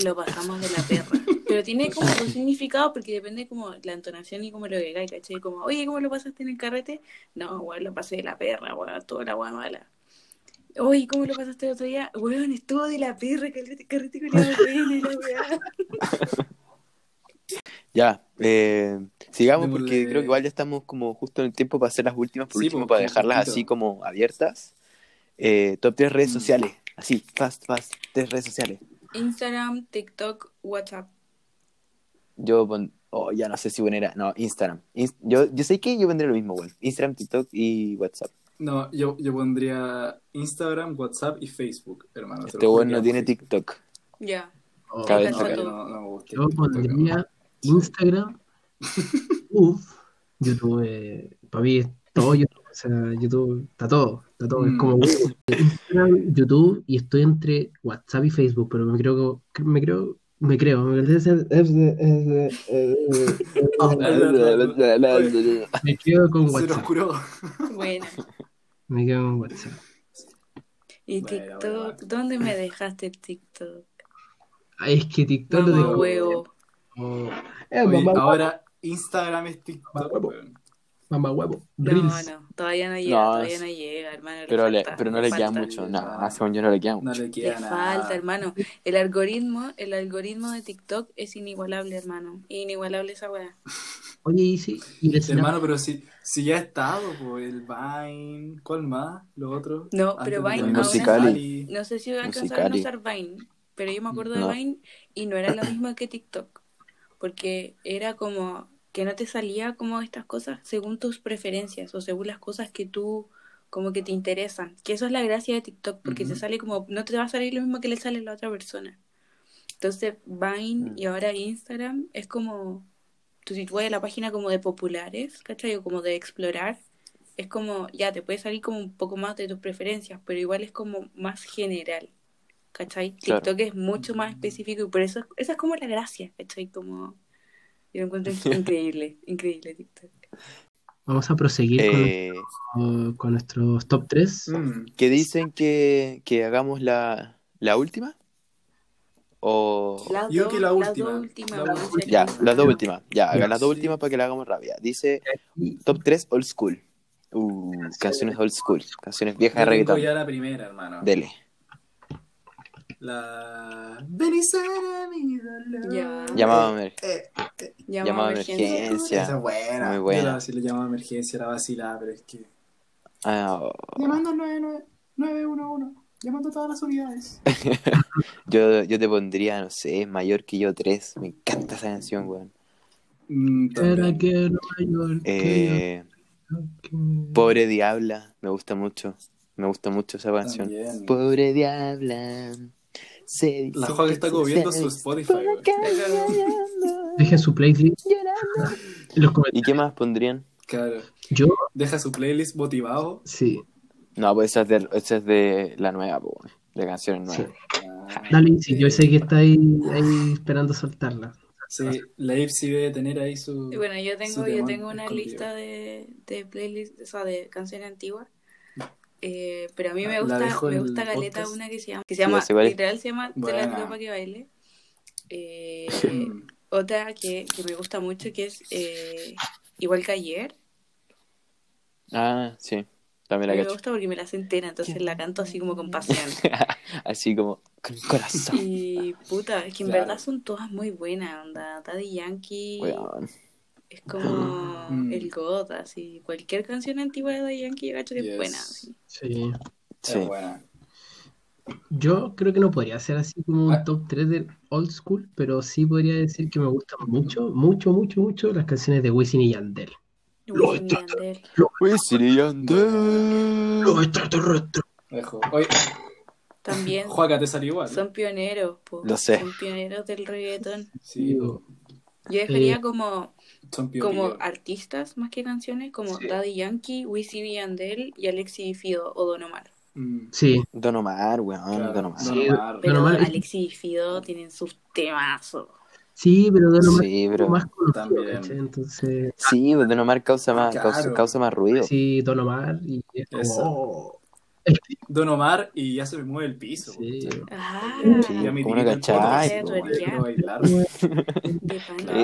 lo pasamos de la perra. Pero tiene como un significado porque depende como la entonación y cómo lo digáis, ¿cachai? Como, oye, ¿cómo lo pasaste en el carrete? No, weón, lo pasé de la perra, weón, toda la weá mala. Oye, ¿cómo lo pasaste el otro día? Weón, estuvo de la perra, carrete, carrete con la buena la weá. Ya, eh, sigamos Démosle- porque creo que igual ya estamos como justo en el tiempo para hacer las últimas, por Sí, último, pues, para dejarlas así como abiertas. Eh, top 3 redes Mm. sociales, así, fast, fast, 3 redes sociales. Instagram, TikTok, WhatsApp. Yo pon, oh, ya no sé si poner, no, Instagram. Ins- yo, yo sé que yo vendré lo mismo, weón. Instagram, TikTok y WhatsApp. No, yo, yo pondría Instagram, WhatsApp y Facebook, hermano. Este que no tiene Facebook. TikTok. Ya. Oh, Cabe No, no, no, no me gusta Yo pondría Instagram, Uf, YouTube, para mí todo YouTube. sea, YouTube, está todo, está todo. Es Mm. como. Instagram, YouTube y estoy entre WhatsApp y Facebook, pero me creo, que- me creo, me creo, me creo, me quedo con WhatsApp. Bueno. Me quedo con WhatsApp. ¿Y TikTok? bueno. ¿Dónde me dejaste TikTok? Ay, es que TikTok lo Mamá tengo. huevo. Oh, eh, Oye, mamá, ahora Instagram es TikTok, huevo. weón. mamá huevo. No, Reels. no, todavía no llega, No, todavía es- no llega, hermano. le Pero, le, pero no le queda mucho. No, según yo no le queda No mucho. le Le queda nada. falta, hermano. El algoritmo, el algoritmo de TikTok es inigualable, hermano. Inigualable esa weá. Oye, y sí. Hermano, pero si, si ya ha estado, pues, el Vine, ¿cuál más? Los otros. No, pero Vine. No sé si alcanzaron a Musicali. usar Vine, pero yo me acuerdo No. de Vine y no era lo mismo que TikTok. Porque era como que no te salía como estas cosas según tus preferencias o según las cosas que tú como que te interesan. Que eso es la gracia de TikTok, porque Ujú. te sale como, no te va a salir lo mismo que le sale a la otra persona. Entonces Vine Mm. y ahora Instagram es como, tú si tú vas a la página como de populares, ¿cachai? O como de explorar, es como, ya, te puede salir como un poco más de tus preferencias, pero igual es como más general, ¿cachai? Claro. TikTok es mucho más específico y por eso, esa es como la gracia, ¿cachai? Como, yo lo encuentro increíble, increíble TikTok. Vamos a proseguir con, Eh, nuestro- con nuestros top 3. Mm. ¿Qué dicen que, que hagamos la, la última? O... Las Yo que la las última. dos últimas, La última. Ya, las dos últimas. Ya, hagan las dos Sí. últimas para que la hagamos rápida. Dice top 3 old school. Uh, canciones old school. Canciones viejas de reggaetón. ya la primera, hermano. Dele. La... Ven y sana mi dolor. Ya. Llamada a ver. Eh, Llamada Llamada a emergencia. emergencia. esa es buena. Muy buena. Si le llamaba emergencia era vacilada, pero es que... Ah, oh. Llamando al 99 911. Llamando a todas las unidades. yo, yo te pondría, no sé, mayor que yo 3. Me encanta esa canción, weón. Mm, Era que Nueva York, Eh, que- Pobre Diabla, me gusta mucho. Me gusta mucho esa canción. También. Pobre Diabla. Se dice La Juan que está se comiendo su Spotify. Dejen su playlist los. ¿Y qué más pondrían? Claro. Yo, Deja su playlist motivado. sí. No, pues esa es de, esa es de la nueva, de canciones sí. nuevas. Ah, Dale, sí, yo sé que está ahí, ahí esperando soltarla. sí, la Ipsy debe tener ahí su. Y bueno, yo tengo, yo tengo una escondido. lista de, de playlists, o sea, de canciones antiguas. Eh, pero a mí me La gusta, me gusta podcast. una que se llama, que se literal se llama Te la Buena. para que baile. Eh, otra que, que me gusta mucho que es eh, igual que ayer. Ah, sí, también la me gusta porque me la sé entera, entonces la canto así como con pasión. Así como con corazón. Y puta, es que en Claro. verdad son todas muy buenas, onda. Daddy Yankee Weón. Es como Mm. el God, así. Cualquier canción antigua de Daddy Yankee yo cacho que Yes. es buena. así. Sí. Sí. Es buena. Yo creo que no podría ser así como un Ah. top 3 de old school, pero sí podría decir que me gustan mucho, mucho, mucho, mucho las canciones de Wisin y Yandel. Wisin y Yandel. Wisin y Yandel. Los extraterrestres. También Juaca, te salió igual. son pioneros, po. Lo sé. Son pioneros del reggaetón. Sí, Digo, Yo dejaría Eh, como, como artistas más que canciones, como Sí. Daddy Yankee, Wisin y Yandel y Alexi Fido o Don Omar. Mm, Sí, Don Omar, weón, claro. Don Omar. Don Sí, Omar. Pero Omar es- Alexi y Fido tienen sus temazos. sí, pero Don Omar Sí, pero... más conocido. Entonces, Sí, pues Don Omar causa más, Claro. causa, causa más ruido. sí, Don Omar y es como, Eso. oh, Don Omar y ya se me mueve el piso. sí. Ah, Sí, Ya me como no el cachai.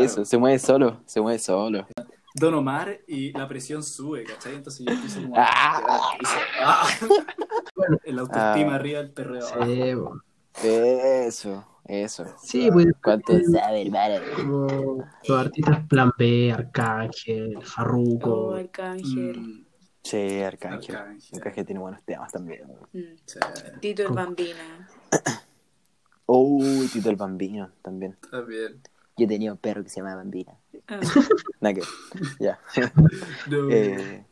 Eso, se mueve solo, se mueve solo. Don Omar y la presión sube, ¿cachai? Entonces yo empiezo como Ah. Ah. Bueno. El autoestima Ah. arriba del perreo. Sí. Eso, eso. Sí, pues ¿Cuánto eh, sabe, hermano? como los artistas Plan B, Arcángel, Oh, Farruko, Arcángel. Mm, Sí, Arcángel. Arcángel. Arcángel tiene buenos temas también. Mm. sí, Tito el Bambina. Uy, Tito el Bambino también. bien. Yo tenía un perro que se llamaba Bambina. Ah, Nada que Ya. No. Eh,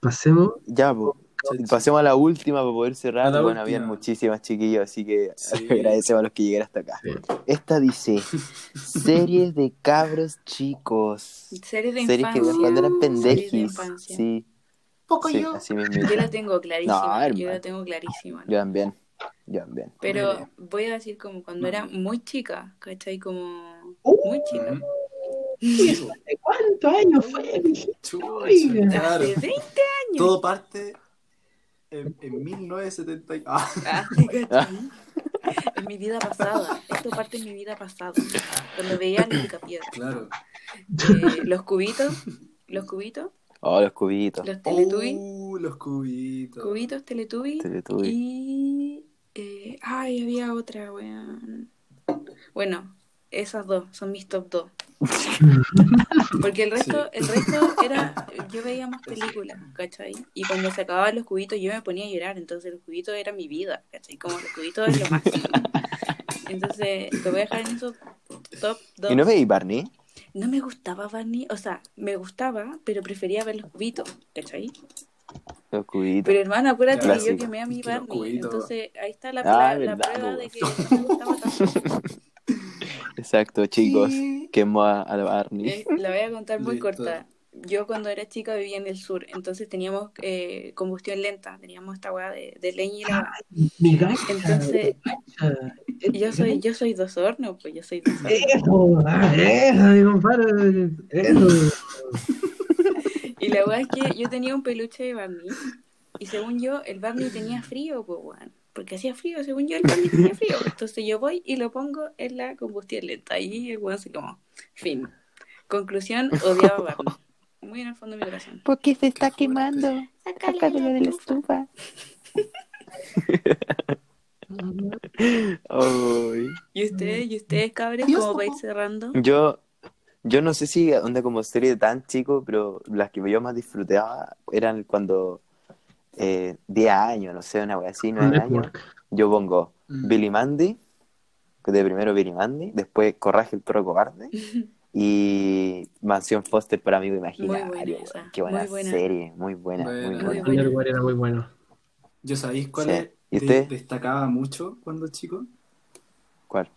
pasemos. ya, pues. Pasemos a la última para poder cerrar. Bueno, última. habían muchísimas chiquillos, así que Sí. agradecemos a los que llegaron hasta acá. Sí. Esta dice: Series de cabros chicos. Series de Series que infancia. cuando eran Series de pendejis. infancia. Sí. Poco Sí, yo. así mismo. Yo la tengo clarísima. No, yo la tengo clarísima. Yo también. Yo también. Pero voy a decir como cuando era muy chica, ¿cachai? Como Uh. muy chica. ¿De cuántos años fue? Chucha, claro. Hace 20 años. Todo parte en, en 1970. y- Ah, Ah. En mi vida pasada. Esto parte en mi vida pasada. Cuando veía los picapiedra. claro. Eh, los cubitos. Los cubitos. Oh, los cubitos. Los teletubbies. Uh, los cubitos. Cubitos, teletubbies. Teletubbies. Y. eh, ay, había otra, weón. Bueno, esas dos son mis top dos. Porque el resto, el resto era. Yo veía más películas, ¿cachai? Y cuando se acababan los cubitos, yo me ponía a llorar. Entonces, los cubitos era mi vida, ¿cachai? Como los cubitos es lo máximo. Entonces, te voy a dejar en esos top dos. ¿Y no veis Barney? No me gustaba Barney, o sea, me gustaba, pero prefería ver los cubitos, ¿cachai? Los cubitos. Pero hermano, acuérdate que yo quemé a mi Barney. Entonces, ahí está la, Ah, prueba- la verdad, prueba de que no me gustaba tanto. Exacto, chicos. Sí. Quemó a, a Barney. Eh, la voy a contar muy Listo. corta. Yo cuando era chica vivía en el sur, entonces teníamos eh, combustión lenta, teníamos esta weá de, de leña y la... Mi gacha. Entonces, yo soy, yo soy dos hornos, pues yo soy dos hornos. Eso, ah, eso, mi compadre. Eso. Y la weá es que yo tenía un peluche de Barney, y según yo, el Barney tenía frío, pues weón. Porque hacía frío, según yo, el Barney tenía frío. Entonces yo voy y lo pongo en la combustión lenta. Y el weón se como, fin. Conclusión, odiaba a Barney. Muy en el fondo de mi corazón. Porque se está quemando. Sácalo de la estufa. Ay. ¿Y ustedes, y ustedes, cabres, cómo va a ir cerrando? Yo, yo no sé si onda como serie tan chico, pero las que yo más disfrutaba eran cuando eh, 10 años, no sé, una wea así, 9 años. Yo pongo Mm. Billy Mandy, de primero Billy Mandy, después Corraje el perro cobarde y Mansión Foster para amigo imaginario. buena esa, Qué buena, muy buena. serie, muy buena, Buena. muy Muy buena. buena. Network era muy bueno. ¿Yo sabéis cuál Sí. es- ¿Y de- usted? destacaba mucho cuando chico? ¿Cuál?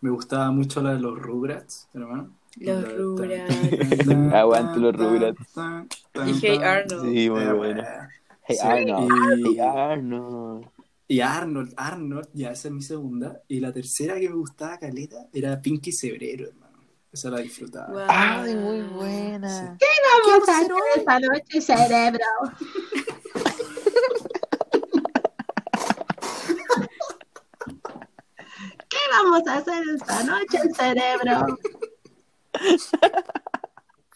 Me gustaba mucho la de los Rugrats, hermano. Los Rugrats. Aguante los Rugrats. Y Hey Arnold. Sí, muy buena. Hey Sí, Arnold, y- hey Arnold. Y Arnold, Arnold, ya esa es mi segunda. Y la tercera que me gustaba, Caleta, era Pinky Cebrero, hermano. Esa la disfrutaba. Guau. Ay, muy buena. Vamos a hacer esta noche, cerebro. ¿Qué vamos a hacer esta noche, cerebro?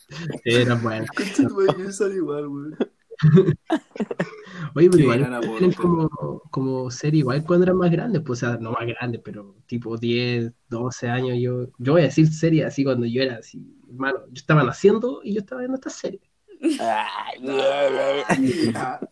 Sí, era bueno. Madre, que sale igual, weón. Oye, pero igual aporte. tienen como, como ser igual cuando eran más grandes, pues, o sea, no más grandes, pero tipo 10, 12 años. Yo, yo voy a decir serie así cuando yo era así, hermano, yo estaba naciendo y yo estaba viendo esta serie.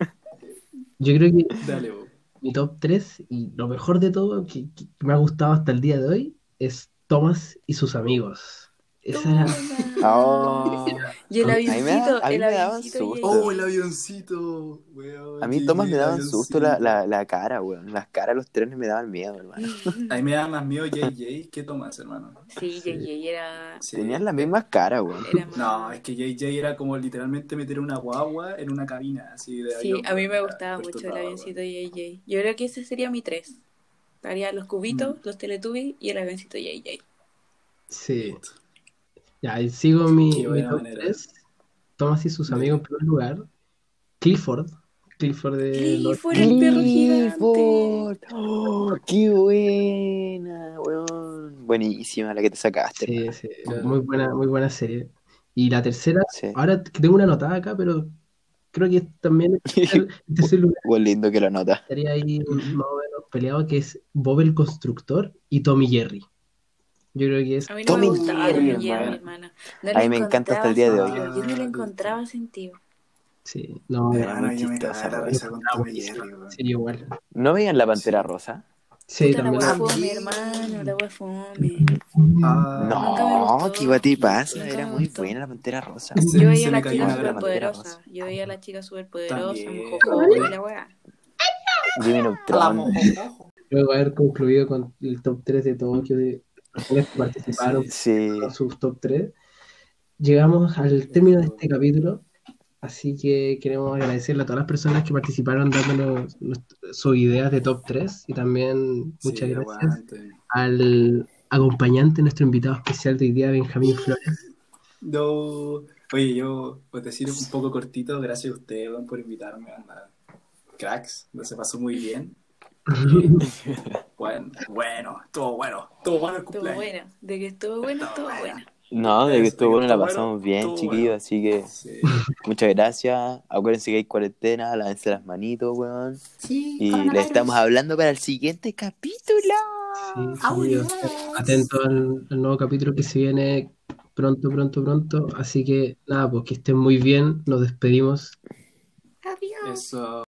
Yo creo que Dale, mi top 3 y lo mejor de todo que, que me ha gustado hasta el día de hoy es Thomas y sus amigos. Esa era, Oh. Y el A mí me avioncito, da- a mí el me daban avioncito susto. Oh, el avioncito, weón. A mí Sí, Tomás me daban susto la, avioncito. la, la cara, weón. Las caras los trenes me daban miedo, hermano. A mí me da más miedo JJ que Tomás, hermano. Sí, JJ era, Sí. Tenían las mismas caras, weón. más- No, es que JJ era como literalmente meter una guagua en una cabina así de Sí, avión, a mí me weón. gustaba mucho el avioncito de JJ. Yo creo que ese sería mi tres. Estaría los cubitos, los teletubbies y el avioncito JJ. sí. Ya, y sigo mi, mi top manera. 3. Thomas y sus amigos en primer lugar. Clifford. Clifford de. Clifford, el perro gigante. Oh, ¡Qué buena, weón! Buenísima la que te sacaste. Sí, sí, muy buena, muy buena serie. Y la tercera, Sí. ahora que tengo una anotada acá, pero creo que también en tercer lugar Buen lindo que lo nota. estaría ahí más o menos peleado, que es Bob el Constructor y Tommy Jerry. Yo creo que es... A mí no Tommy me gustaba Jerry, hermano. hermano. No A mí me encanta hasta el día de hoy. Yo no le encontraba sentido. Sí, no, Era muy chistosa, la. Sí, igual. ¿No veían la pantera rosa? Sí, Puta, la también. También. fome, hermano, la fome. Ah, No. ¿qué guay te pasa? Era muy gustó. buena la pantera rosa. Se- Yo veía a la chica superpoderosa. Yo veía a la chica superpoderosa, mojojojo y la. Jimmy La Neutron. Luego de haber concluido con el top 3 de Tokio de personas que participaron Sí. con sus top 3, llegamos al término de este capítulo Así que queremos agradecerle a todas las personas que participaron dándonos sus ideas de top 3 y también muchas Sí, gracias aguante. al acompañante, nuestro invitado especial de hoy día, Benjamín Flores. No. Oye, yo, pues decir un poco cortito, gracias a ustedes por invitarme, anda. Cracks, se pasó muy bien. Bueno, bueno, todo bueno, todo bueno el Estuvo bueno. De que estuvo bueno, estuvo bueno. No, de que estuvo bueno, la estuvo pasamos bien, estuvo chiquillos, bueno. así que Sí. muchas gracias. Acuérdense que hay cuarentena, lávense las manitos, weón. Sí, Y les estamos hablando para el siguiente capítulo. Sí, atentos al, al nuevo capítulo que se viene pronto, pronto, pronto. Así que nada, pues que estén muy bien, nos despedimos. Adiós. Eso.